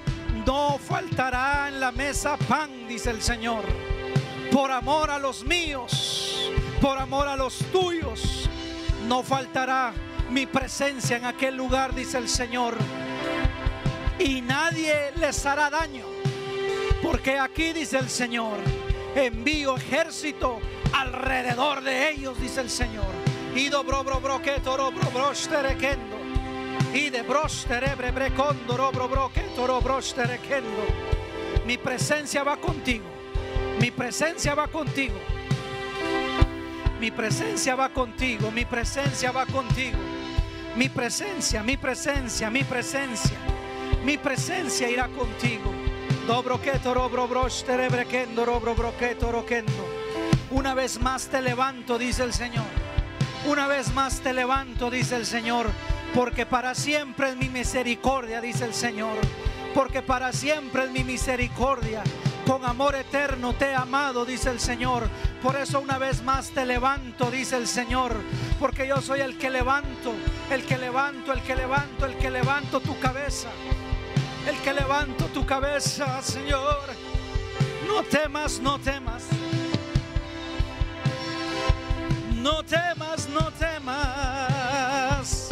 no faltará en la mesa pan, dice el Señor. Por amor a los míos, por amor a los tuyos, no faltará mi presencia en aquel lugar, dice el Señor y nadie les hará daño. Porque aquí dice el Señor, envío ejército alrededor de ellos, dice el Señor. Y bro bro bro que toro bro bro Y de brostere bre bro bro que toro Mi presencia va contigo. Mi presencia va contigo. Mi presencia va contigo. Mi presencia va contigo. Mi presencia, mi presencia, mi presencia. Mi presencia irá contigo. Dobro Una vez más te levanto, dice el Señor. Una vez más te levanto, dice el Señor. Porque para siempre es mi misericordia, dice el Señor. Porque para siempre es mi misericordia. Con amor eterno te he amado, dice el Señor. Por eso una vez más te levanto, dice el Señor. Porque yo soy el que levanto, el que levanto, el que levanto, el que levanto tu cabeza el que levanto tu cabeza, Señor. No temas, no temas. No temas, no temas.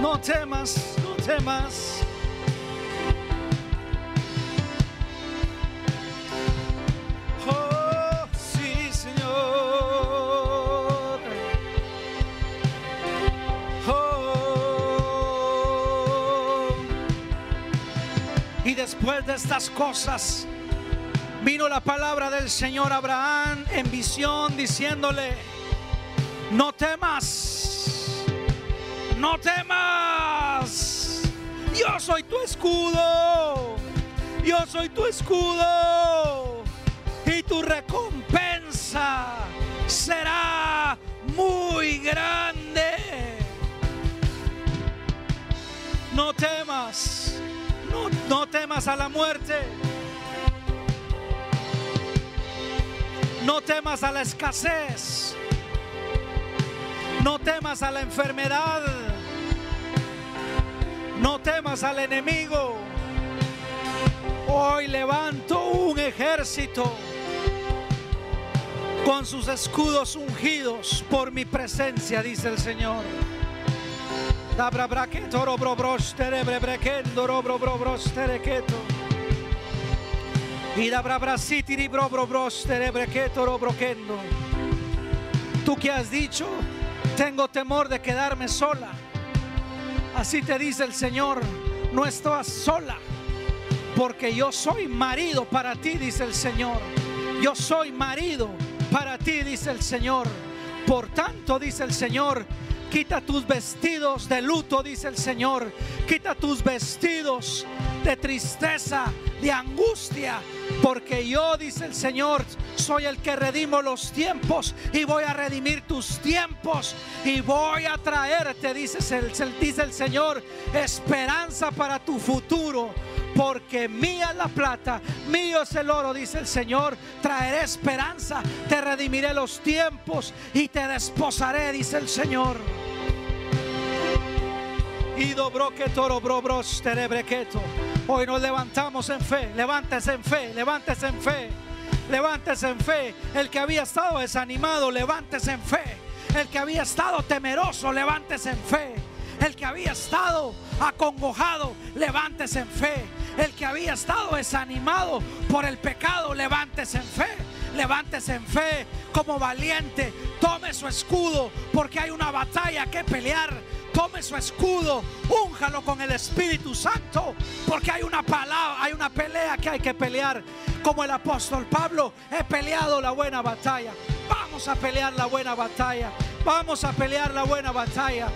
No temas, no temas. después de estas cosas, vino la palabra del Señor Abraham en visión diciéndole, no temas, no temas, yo soy tu escudo, yo soy tu escudo y tu recompensa será muy grande. No temas no, temas a la muerte. No temas a la escasez. No temas a la enfermedad. No temas al enemigo. Hoy levanto un ejército con sus escudos ungidos por mi presencia, dice el Señor. Dabra Tú que has dicho, tengo temor de quedarme sola. Así te dice el Señor, no estás sola, porque yo soy marido para ti, dice el Señor. Yo soy marido para ti, dice el Señor. Por tanto, dice el Señor, Quita tus vestidos de luto, dice el Señor. Quita tus vestidos de tristeza, de angustia. Porque yo, dice el Señor, soy el que redimo los tiempos y voy a redimir tus tiempos y voy a traerte, dice el, Señor, esperanza para tu futuro porque mía es la plata, mío es el oro, dice el Señor. Traeré esperanza, te redimiré los tiempos y te desposaré, dice el Señor. Y dobro que toro bros Hoy nos levantamos en fe, levántese en fe, levántese en fe, levántese en fe. El que había estado desanimado, levántese en fe. El que había estado temeroso, levántese en fe. El que había estado acongojado, levántese en fe. El que había estado desanimado por el pecado, levántese en fe. Levántese en fe como valiente. Tome su escudo porque hay una batalla que pelear tome su escudo, únjalo con el Espíritu Santo, porque hay una palabra, hay una pelea que hay que pelear. Como el apóstol Pablo, he peleado la buena batalla. Vamos a pelear la buena batalla. Vamos a pelear la buena batalla.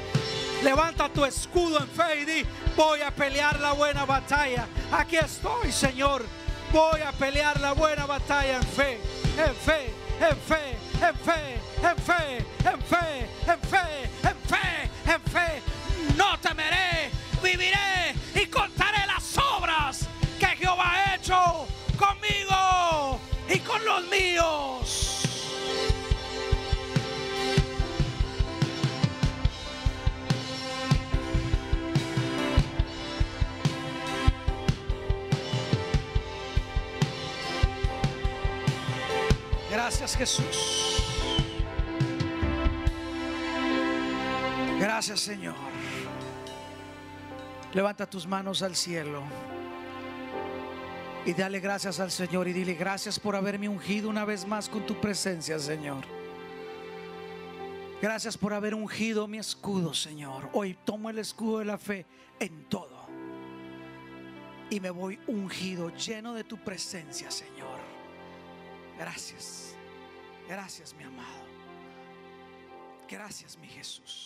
Levanta tu escudo en fe y di, voy a pelear la buena batalla. Aquí estoy, Señor. Voy a pelear la buena batalla en fe, en fe, en fe, en fe, en fe, en fe, en fe, en fe. En fe en fe. No temeré, viviré y contaré las obras que Jehová ha hecho conmigo y con los míos. Gracias Jesús. Gracias Señor. Levanta tus manos al cielo y dale gracias al Señor y dile gracias por haberme ungido una vez más con tu presencia, Señor. Gracias por haber ungido mi escudo, Señor. Hoy tomo el escudo de la fe en todo. Y me voy ungido, lleno de tu presencia, Señor. Gracias. Gracias, mi amado. Gracias, mi Jesús.